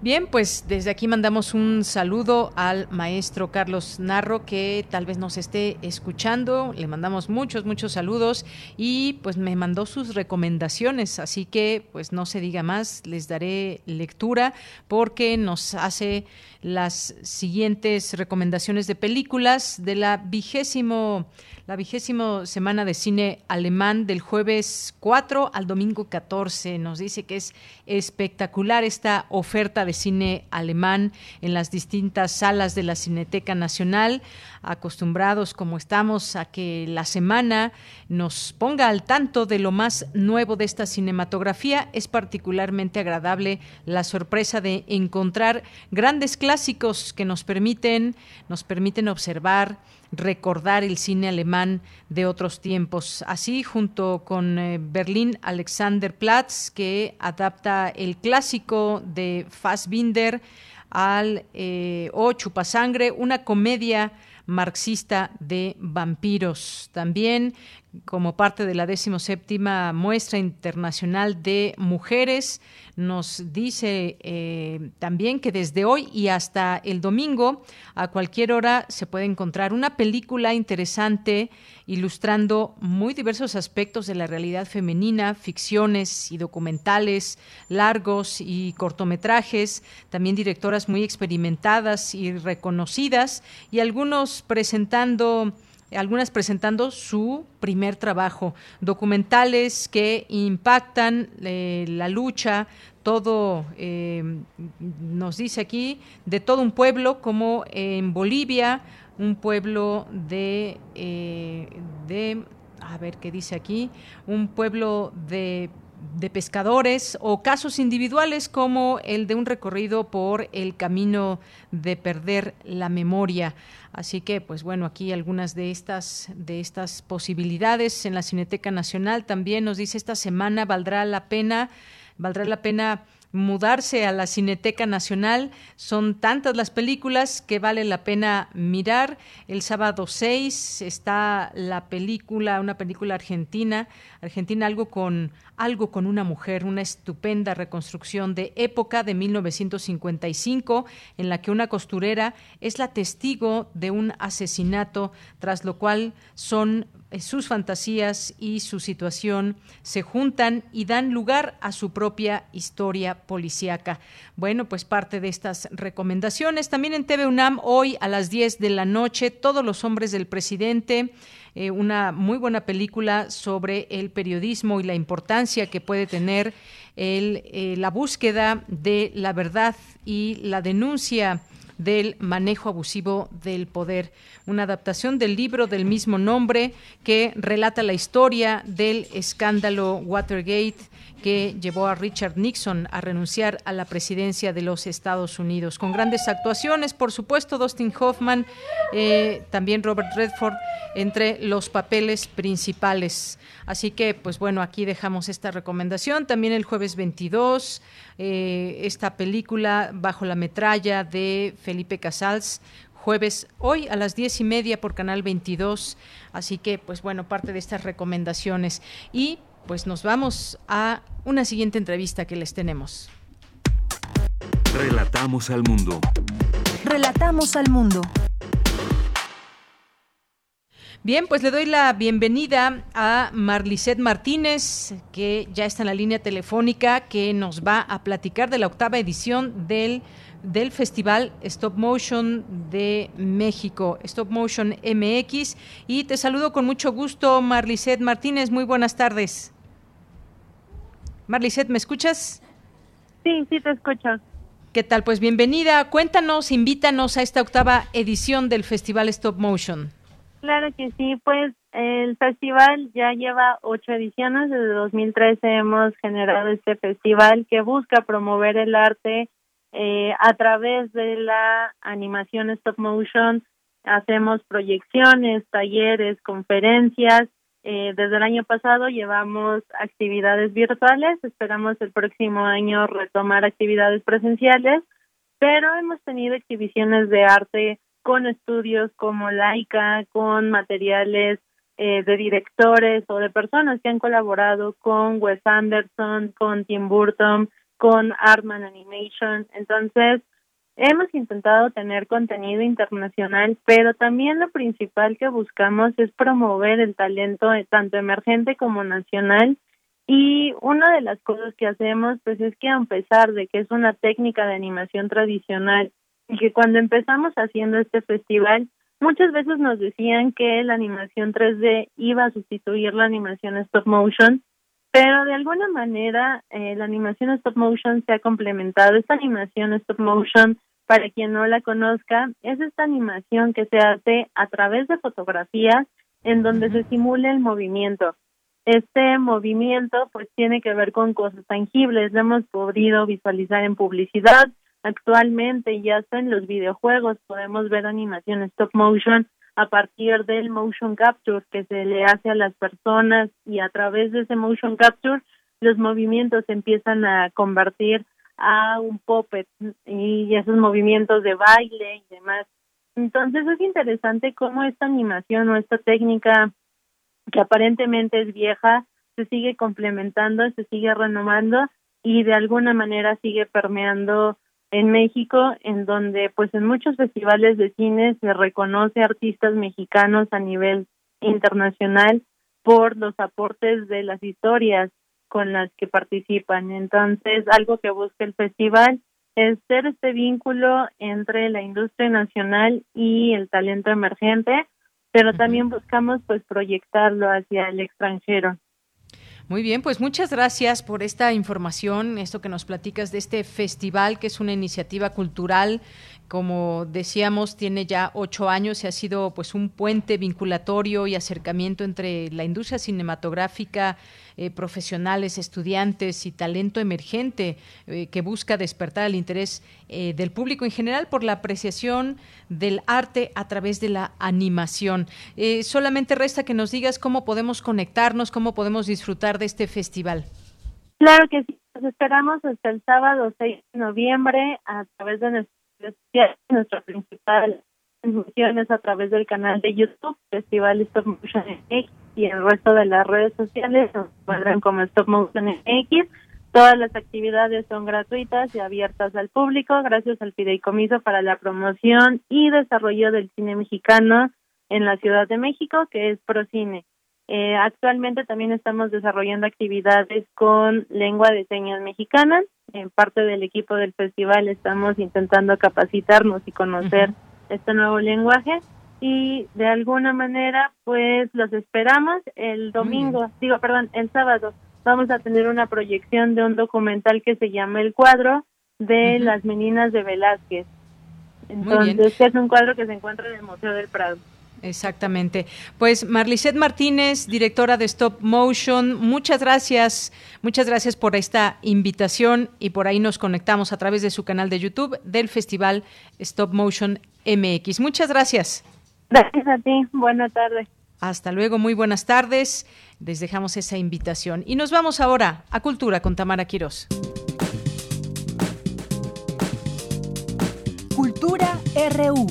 Bien, pues desde aquí mandamos un saludo al maestro Carlos Narro que tal vez nos esté escuchando. Le mandamos muchos, muchos saludos y pues me mandó sus recomendaciones. Así que pues no se diga más, les daré lectura porque nos hace las siguientes recomendaciones de películas de la vigésimo la vigésimo semana de cine alemán del jueves 4 al domingo 14. Nos dice que es espectacular esta oferta de cine alemán en las distintas salas de la Cineteca Nacional, acostumbrados como estamos a que la semana nos ponga al tanto de lo más nuevo de esta cinematografía. Es particularmente agradable la sorpresa de encontrar grandes clásicos que nos permiten, nos permiten observar recordar el cine alemán de otros tiempos. Así, junto con eh, Berlín Alexanderplatz, que adapta el clásico de Fassbinder al eh, O Chupasangre, una comedia marxista de vampiros. También como parte de la séptima muestra internacional de mujeres, nos dice eh, también que desde hoy y hasta el domingo, a cualquier hora, se puede encontrar una película interesante ilustrando muy diversos aspectos de la realidad femenina, ficciones y documentales largos y cortometrajes, también directoras muy experimentadas y reconocidas, y algunos presentando algunas presentando su primer trabajo, documentales que impactan eh, la lucha, todo, eh, nos dice aquí, de todo un pueblo, como en Bolivia, un pueblo de, eh, de a ver qué dice aquí, un pueblo de de pescadores o casos individuales como el de un recorrido por el camino de perder la memoria. Así que, pues bueno, aquí algunas de estas, de estas posibilidades en la Cineteca Nacional. También nos dice esta semana valdrá la pena, valdrá la pena mudarse a la Cineteca Nacional. Son tantas las películas que vale la pena mirar. El sábado 6 está la película, una película argentina, argentina algo con algo con una mujer, una estupenda reconstrucción de época de 1955 en la que una costurera es la testigo de un asesinato, tras lo cual son eh, sus fantasías y su situación se juntan y dan lugar a su propia historia policíaca. Bueno, pues parte de estas recomendaciones. También en TV UNAM hoy a las 10 de la noche, Todos los hombres del presidente. Eh, una muy buena película sobre el periodismo y la importancia que puede tener el, eh, la búsqueda de la verdad y la denuncia del manejo abusivo del poder. Una adaptación del libro del mismo nombre que relata la historia del escándalo Watergate que llevó a Richard Nixon a renunciar a la presidencia de los Estados Unidos. Con grandes actuaciones, por supuesto, Dustin Hoffman, eh, también Robert Redford, entre los papeles principales. Así que, pues bueno, aquí dejamos esta recomendación. También el jueves 22, eh, esta película Bajo la metralla de Felipe Casals, jueves hoy a las diez y media por Canal 22. Así que, pues bueno, parte de estas recomendaciones. Y pues nos vamos a una siguiente entrevista que les tenemos. Relatamos al mundo. Relatamos al mundo. Bien, pues le doy la bienvenida a Marlicet Martínez, que ya está en la línea telefónica, que nos va a platicar de la octava edición del, del Festival Stop Motion de México, Stop Motion MX. Y te saludo con mucho gusto, Marlicet Martínez. Muy buenas tardes. Marlicet, ¿me escuchas? Sí, sí te escucho. ¿Qué tal? Pues bienvenida. Cuéntanos, invítanos a esta octava edición del Festival Stop Motion. Claro que sí, pues el festival ya lleva ocho ediciones. Desde 2013 hemos generado este festival que busca promover el arte eh, a través de la animación stop motion. Hacemos proyecciones, talleres, conferencias. Eh, desde el año pasado llevamos actividades virtuales. Esperamos el próximo año retomar actividades presenciales, pero hemos tenido exhibiciones de arte con estudios como Laika, con materiales eh, de directores o de personas que han colaborado con Wes Anderson, con Tim Burton, con Artman Animation. Entonces, hemos intentado tener contenido internacional, pero también lo principal que buscamos es promover el talento tanto emergente como nacional. Y una de las cosas que hacemos, pues es que a pesar de que es una técnica de animación tradicional y que cuando empezamos haciendo este festival, muchas veces nos decían que la animación 3D iba a sustituir la animación stop motion, pero de alguna manera eh, la animación stop motion se ha complementado. Esta animación stop motion, para quien no la conozca, es esta animación que se hace a través de fotografías en donde se simula el movimiento. Este movimiento pues tiene que ver con cosas tangibles, lo hemos podido visualizar en publicidad, Actualmente ya está en los videojuegos. Podemos ver animación stop motion a partir del motion capture que se le hace a las personas y a través de ese motion capture los movimientos se empiezan a convertir a un puppet y esos movimientos de baile y demás. Entonces es interesante cómo esta animación o esta técnica que aparentemente es vieja se sigue complementando, se sigue renovando y de alguna manera sigue permeando en México, en donde pues en muchos festivales de cine se reconoce artistas mexicanos a nivel internacional por los aportes de las historias con las que participan. Entonces, algo que busca el festival es ser este vínculo entre la industria nacional y el talento emergente pero también buscamos pues proyectarlo hacia el extranjero. Muy bien, pues muchas gracias por esta información, esto que nos platicas de este festival, que es una iniciativa cultural como decíamos, tiene ya ocho años y ha sido pues un puente vinculatorio y acercamiento entre la industria cinematográfica, eh, profesionales, estudiantes y talento emergente eh, que busca despertar el interés eh, del público en general por la apreciación del arte a través de la animación. solamente resta que nos digas cómo podemos conectarnos, cómo podemos disfrutar de este festival. Claro que sí, nos esperamos hasta el sábado 6 de noviembre a través de nuestro nuestra principal transmisión es a través del canal de YouTube, Festival Stop Motion X, y el resto de las redes sociales nos encuentran como Stop Motion X. Todas las actividades son gratuitas y abiertas al público gracias al Fideicomiso para la Promoción y Desarrollo del Cine Mexicano en la Ciudad de México, que es Procine. Eh, actualmente también estamos desarrollando actividades con lengua de señas mexicana. En parte del equipo del festival estamos intentando capacitarnos y conocer este nuevo lenguaje y de alguna manera pues los esperamos el domingo, digo perdón, el sábado vamos a tener una proyección de un documental que se llama El cuadro de las meninas de Velázquez. Entonces, es un cuadro que se encuentra en el Museo del Prado. Exactamente. Pues Marlicet Martínez, directora de Stop Motion, muchas gracias, muchas gracias por esta invitación y por ahí nos conectamos a través de su canal de YouTube del Festival Stop Motion MX. Muchas gracias. Gracias a ti, buenas tardes. Hasta luego, muy buenas tardes. Les dejamos esa invitación y nos vamos ahora a Cultura con Tamara Quirós. Cultura RU.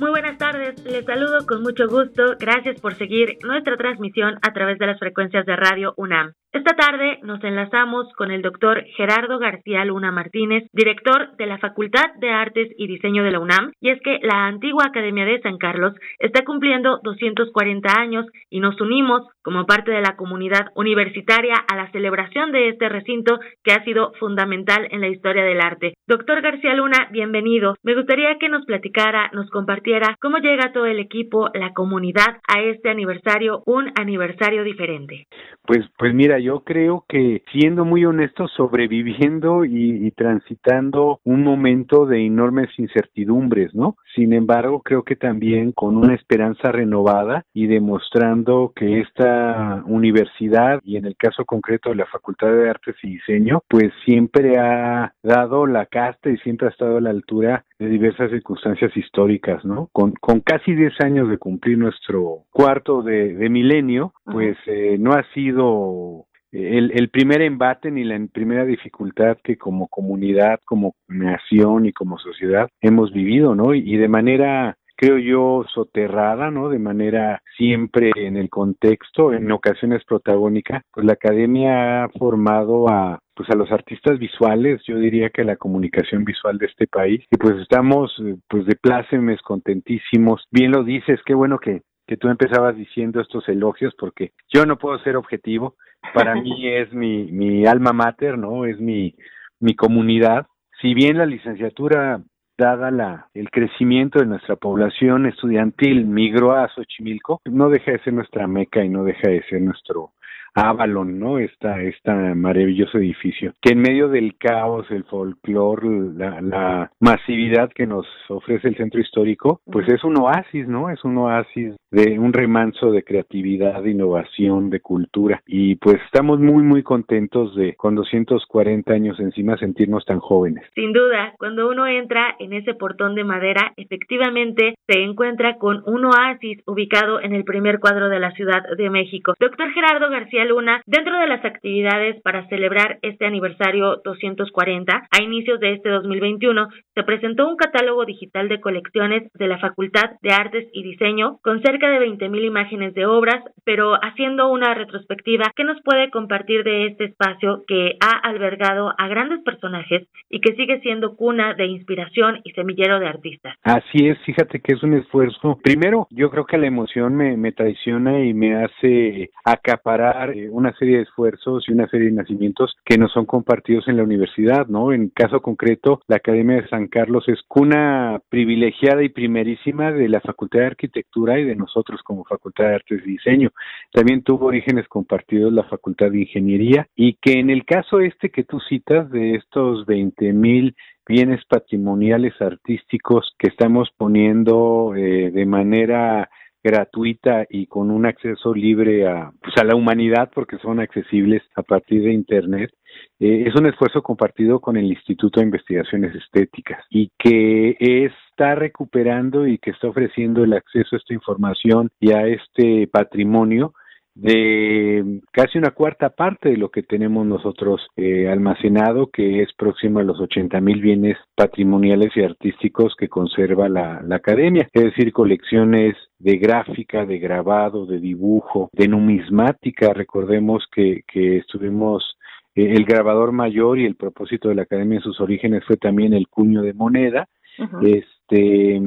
Muy buenas tardes, les saludo con mucho gusto. Gracias por seguir nuestra transmisión a través de las frecuencias de Radio UNAM. Esta tarde nos enlazamos con el doctor Gerardo García Luna Martínez, director de la Facultad de Artes y Diseño de la UNAM, y es que la antigua Academia de San Carlos está cumpliendo 240 años y nos unimos como parte de la comunidad universitaria a la celebración de este recinto que ha sido fundamental en la historia del arte. Doctor García Luna, bienvenido. Me gustaría que nos platicara, nos compartiera cómo llega todo el equipo, la comunidad a este aniversario, un aniversario diferente. Pues, pues mira, yo creo que siendo muy honesto, sobreviviendo y, transitando un momento de enormes incertidumbres, ¿no? Sin embargo, creo que también con una esperanza renovada y demostrando que esta universidad y en el caso concreto de la Facultad de Artes y Diseño, pues siempre ha dado la casta y siempre ha estado a la altura de diversas circunstancias históricas, ¿no? Con, con casi 10 años de cumplir nuestro cuarto de, milenio, pues eh, no ha sido el, primer embate ni la primera dificultad que como comunidad, como nación y como sociedad hemos vivido, ¿no? Y, de manera creo yo, soterrada, ¿no? De manera siempre en el contexto, en ocasiones protagónica, pues la academia ha formado a pues a los artistas visuales, yo diría que la comunicación visual de este país, y pues estamos pues de plácemes, contentísimos. Bien lo dices, qué bueno que, que tú empezabas diciendo estos elogios, porque yo no puedo ser objetivo, para mí es mi, mi alma mater, ¿no? Es mi, mi comunidad. Si bien la licenciatura dada la, el crecimiento de nuestra población estudiantil migró a Xochimilco, no deja de ser nuestra meca y no deja de ser nuestro Avalon, ¿no? Esta, esta maravilloso edificio, que en medio del caos, el folclore, la, la, masividad que nos ofrece el centro histórico, pues es un oasis, ¿no? Es un oasis de un remanso de creatividad, de innovación, de cultura. Y pues estamos muy, muy contentos de con 240 años encima sentirnos tan jóvenes. Sin duda, cuando uno entra en ese portón de madera, efectivamente se encuentra con un oasis ubicado en el primer cuadro de la Ciudad de México. Doctor Gerardo García Luna, dentro de las actividades para celebrar este aniversario 240, a inicios de este 2021, se presentó un catálogo digital de colecciones de la Facultad de Artes y Diseño con cerca de 20.000 imágenes de obras, pero haciendo una retrospectiva que nos puede compartir de este espacio que ha albergado a grandes personajes y que sigue siendo cuna de inspiración y semillero de artistas. Así es, fíjate que es un esfuerzo. Primero, yo creo que la emoción me, me traiciona y me hace acaparar eh, una serie de esfuerzos y una serie de nacimientos que no son compartidos en la universidad, ¿no? En caso concreto, la Academia de San Carlos es cuna privilegiada y primerísima de la Facultad de Arquitectura y de nosotros como Facultad de Artes y Diseño. También tuvo orígenes compartidos la Facultad de Ingeniería y que en el caso este que tú citas de estos 20 mil bienes patrimoniales artísticos que estamos poniendo eh, de manera gratuita y con un acceso libre a, pues a la humanidad porque son accesibles a partir de Internet. Eh, es un esfuerzo compartido con el Instituto de Investigaciones Estéticas y que está recuperando y que está ofreciendo el acceso a esta información y a este patrimonio de casi una cuarta parte de lo que tenemos nosotros eh, almacenado, que es próximo a los 80 mil bienes patrimoniales y artísticos que conserva la, la academia, es decir, colecciones de gráfica, de grabado, de dibujo, de numismática. Recordemos que, que estuvimos eh, el grabador mayor y el propósito de la academia en sus orígenes fue también el cuño de moneda. Este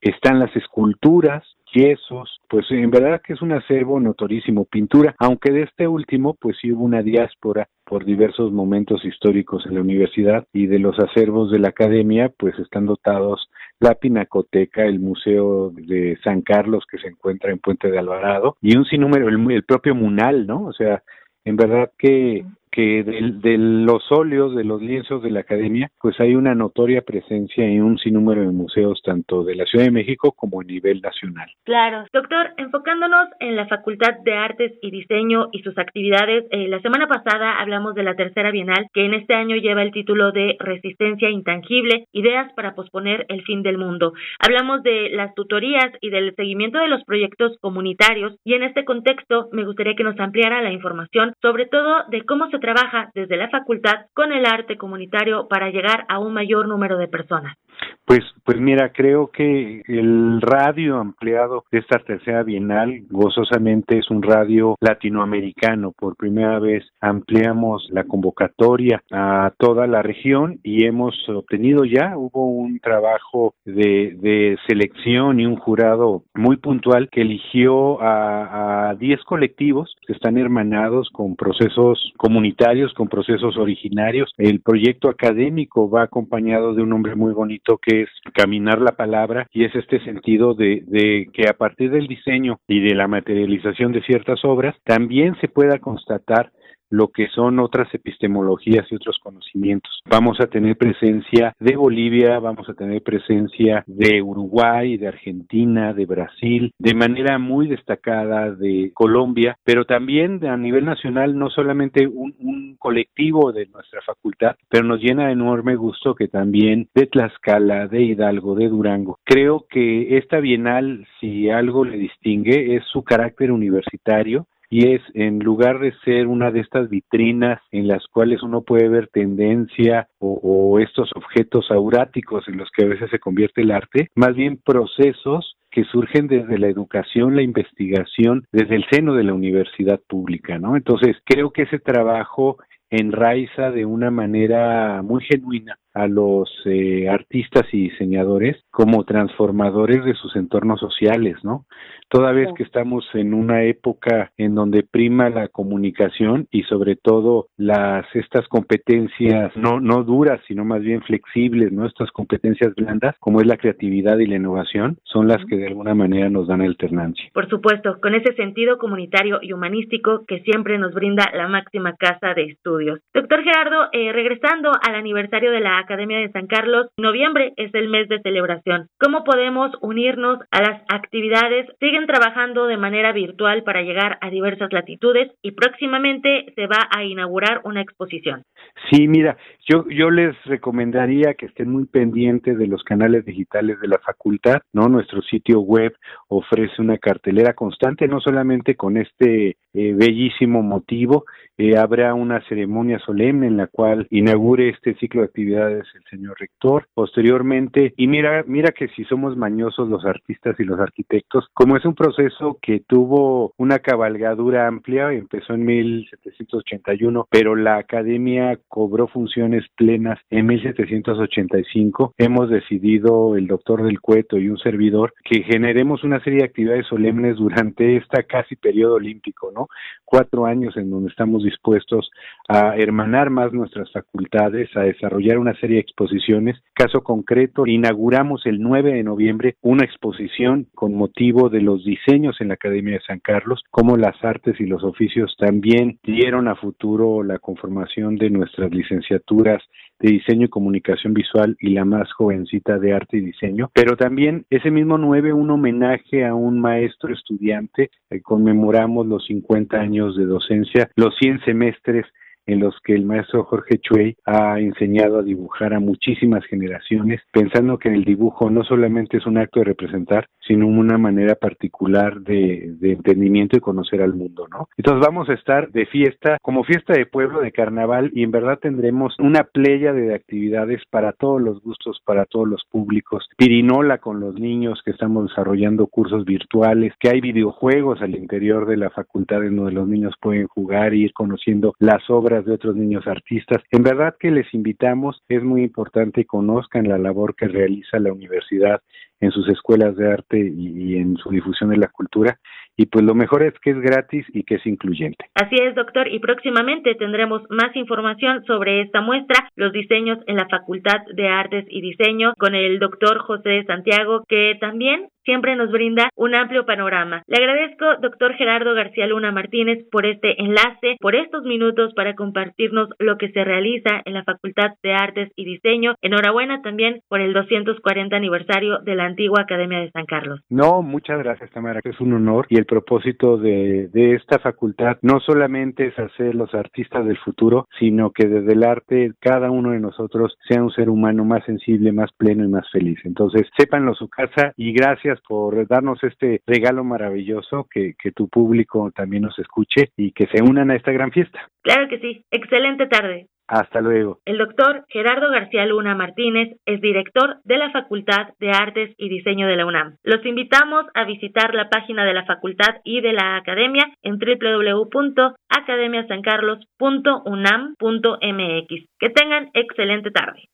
están las esculturas, yesos, pues en verdad que es un acervo notorísimo, pintura, aunque de este último pues sí hubo una diáspora por diversos momentos históricos en la universidad y de los acervos de la academia pues están dotados la Pinacoteca, el Museo de San Carlos que se encuentra en Puente de Alvarado y un sinnúmero, el, el propio Munal, ¿no? O sea, en verdad que que de, los óleos, de los lienzos de la academia, pues hay una notoria presencia en un sinnúmero de museos tanto de la Ciudad de México como a nivel nacional. Claro, doctor, enfocándonos en la Facultad de Artes y Diseño y sus actividades, eh, la semana pasada hablamos de la tercera Bienal, que en este año lleva el título de Resistencia Intangible, Ideas para posponer el fin del mundo. Hablamos de las tutorías y del seguimiento de los proyectos comunitarios y en este contexto me gustaría que nos ampliara la información sobre todo de cómo se trabaja desde la facultad con el arte comunitario para llegar a un mayor número de personas. Pues, pues mira, creo que el radio ampliado de esta tercera bienal gozosamente es un radio latinoamericano. Por primera vez ampliamos la convocatoria a toda la región y hemos obtenido ya, hubo un trabajo de, de selección y un jurado muy puntual que eligió a 10 colectivos que están hermanados con procesos comunitarios, con procesos originarios. El proyecto académico va acompañado de un nombre muy bonito que es caminar la palabra y es este sentido de, de que a partir del diseño y de la materialización de ciertas obras también se pueda constatar lo que son otras epistemologías y otros conocimientos. Vamos a tener presencia de Bolivia, vamos a tener presencia de Uruguay, de Argentina, de Brasil, de manera muy destacada de Colombia, pero también a nivel nacional, no solamente un, un colectivo de nuestra facultad, pero nos llena de enorme gusto que también de Tlaxcala, de Hidalgo, de Durango. Creo que esta bienal, si algo le distingue, es su carácter universitario, y es en lugar de ser una de estas vitrinas en las cuales uno puede ver tendencia o, estos objetos auráticos en los que a veces se convierte el arte, más bien procesos que surgen desde la educación, la investigación, desde el seno de la universidad pública, ¿no? Entonces, creo que ese trabajo enraiza de una manera muy genuina a los eh, artistas y diseñadores como transformadores de sus entornos sociales, ¿no? Toda vez que estamos en una época en donde prima la comunicación y sobre todo las estas competencias no no duras, sino más bien flexibles, ¿no? Estas competencias blandas, como es la creatividad y la innovación, son las que de alguna manera nos dan alternancia. Por supuesto, con ese sentido comunitario y humanístico que siempre nos brinda la máxima casa de estudios. Doctor Gerardo, eh, regresando al aniversario de la Academia de San Carlos, noviembre es el mes de celebración. ¿Cómo podemos unirnos a las actividades? Siguen trabajando de manera virtual para llegar a diversas latitudes y próximamente se va a inaugurar una exposición. Sí, mira, yo, yo les recomendaría que estén muy pendientes de los canales digitales de la facultad, ¿no? Nuestro sitio web ofrece una cartelera constante, no solamente con este eh, bellísimo motivo, eh, habrá una ceremonia solemne en la cual inaugure este ciclo de actividades el señor rector. Posteriormente, y mira, mira que si somos mañosos los artistas y los arquitectos, como es un proceso que tuvo una cabalgadura amplia, empezó en 1781, pero la academia cobró funciones plenas en 1785, hemos decidido el doctor del Cueto y un servidor que generemos una serie de actividades solemnes durante esta casi periodo olímpico, ¿no? Cuatro años en donde estamos dispuestos a hermanar más nuestras facultades, a desarrollar una serie de exposiciones. Caso concreto, inauguramos el 9 de noviembre una exposición con motivo de los diseños en la Academia de San Carlos, cómo las artes y los oficios también dieron a futuro la conformación de nuestras licenciaturas de diseño y comunicación visual y la más jovencita de arte y diseño, pero también ese mismo 9 un homenaje a un maestro estudiante, eh, conmemoramos los 50 años de docencia, los 100 semestres en los que el maestro Jorge Chuey ha enseñado a dibujar a muchísimas generaciones, pensando que el dibujo no solamente es un acto de representar, sino una manera particular de, entendimiento y conocer al mundo, ¿no? Entonces vamos a estar de fiesta, como fiesta de pueblo, de carnaval, y en verdad tendremos una playa de actividades para todos los gustos, para todos los públicos. Pirinola con los niños que estamos desarrollando cursos virtuales, que hay videojuegos al interior de la facultad en donde los niños pueden jugar e ir conociendo las obras de otros niños artistas. En verdad que les invitamos, es muy importante que conozcan la labor que realiza la universidad en sus escuelas de arte y, en su difusión de la cultura y pues lo mejor es que es gratis y que es incluyente. Así es, doctor, y próximamente tendremos más información sobre esta muestra, los diseños en la Facultad de Artes y Diseño, con el doctor José Santiago, que también siempre nos brinda un amplio panorama. Le agradezco, doctor Gerardo García Luna Martínez, por este enlace, por estos minutos para compartirnos lo que se realiza en la Facultad de Artes y Diseño. Enhorabuena también por el 240 aniversario de la antigua Academia de San Carlos. No, muchas gracias, Tamara, es un honor y el propósito de, esta facultad no solamente es hacer los artistas del futuro, sino que desde el arte cada uno de nosotros sea un ser humano más sensible, más pleno y más feliz. Entonces, sépanlo su casa y gracias por darnos este regalo maravilloso, que tu público también nos escuche y que se unan a esta gran fiesta. Claro que sí. Excelente tarde. Hasta luego. El doctor Gerardo García Luna Martínez es director de la Facultad de Artes y Diseño de la UNAM. Los invitamos a visitar la página de la facultad y de la academia en www.academiasancarlos.unam.mx. Que tengan excelente tarde.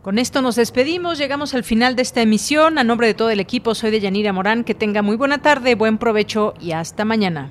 Con esto nos despedimos, llegamos al final de esta emisión. A nombre de todo el equipo, soy de Yanira Morán. Que tenga muy buena tarde, buen provecho y hasta mañana.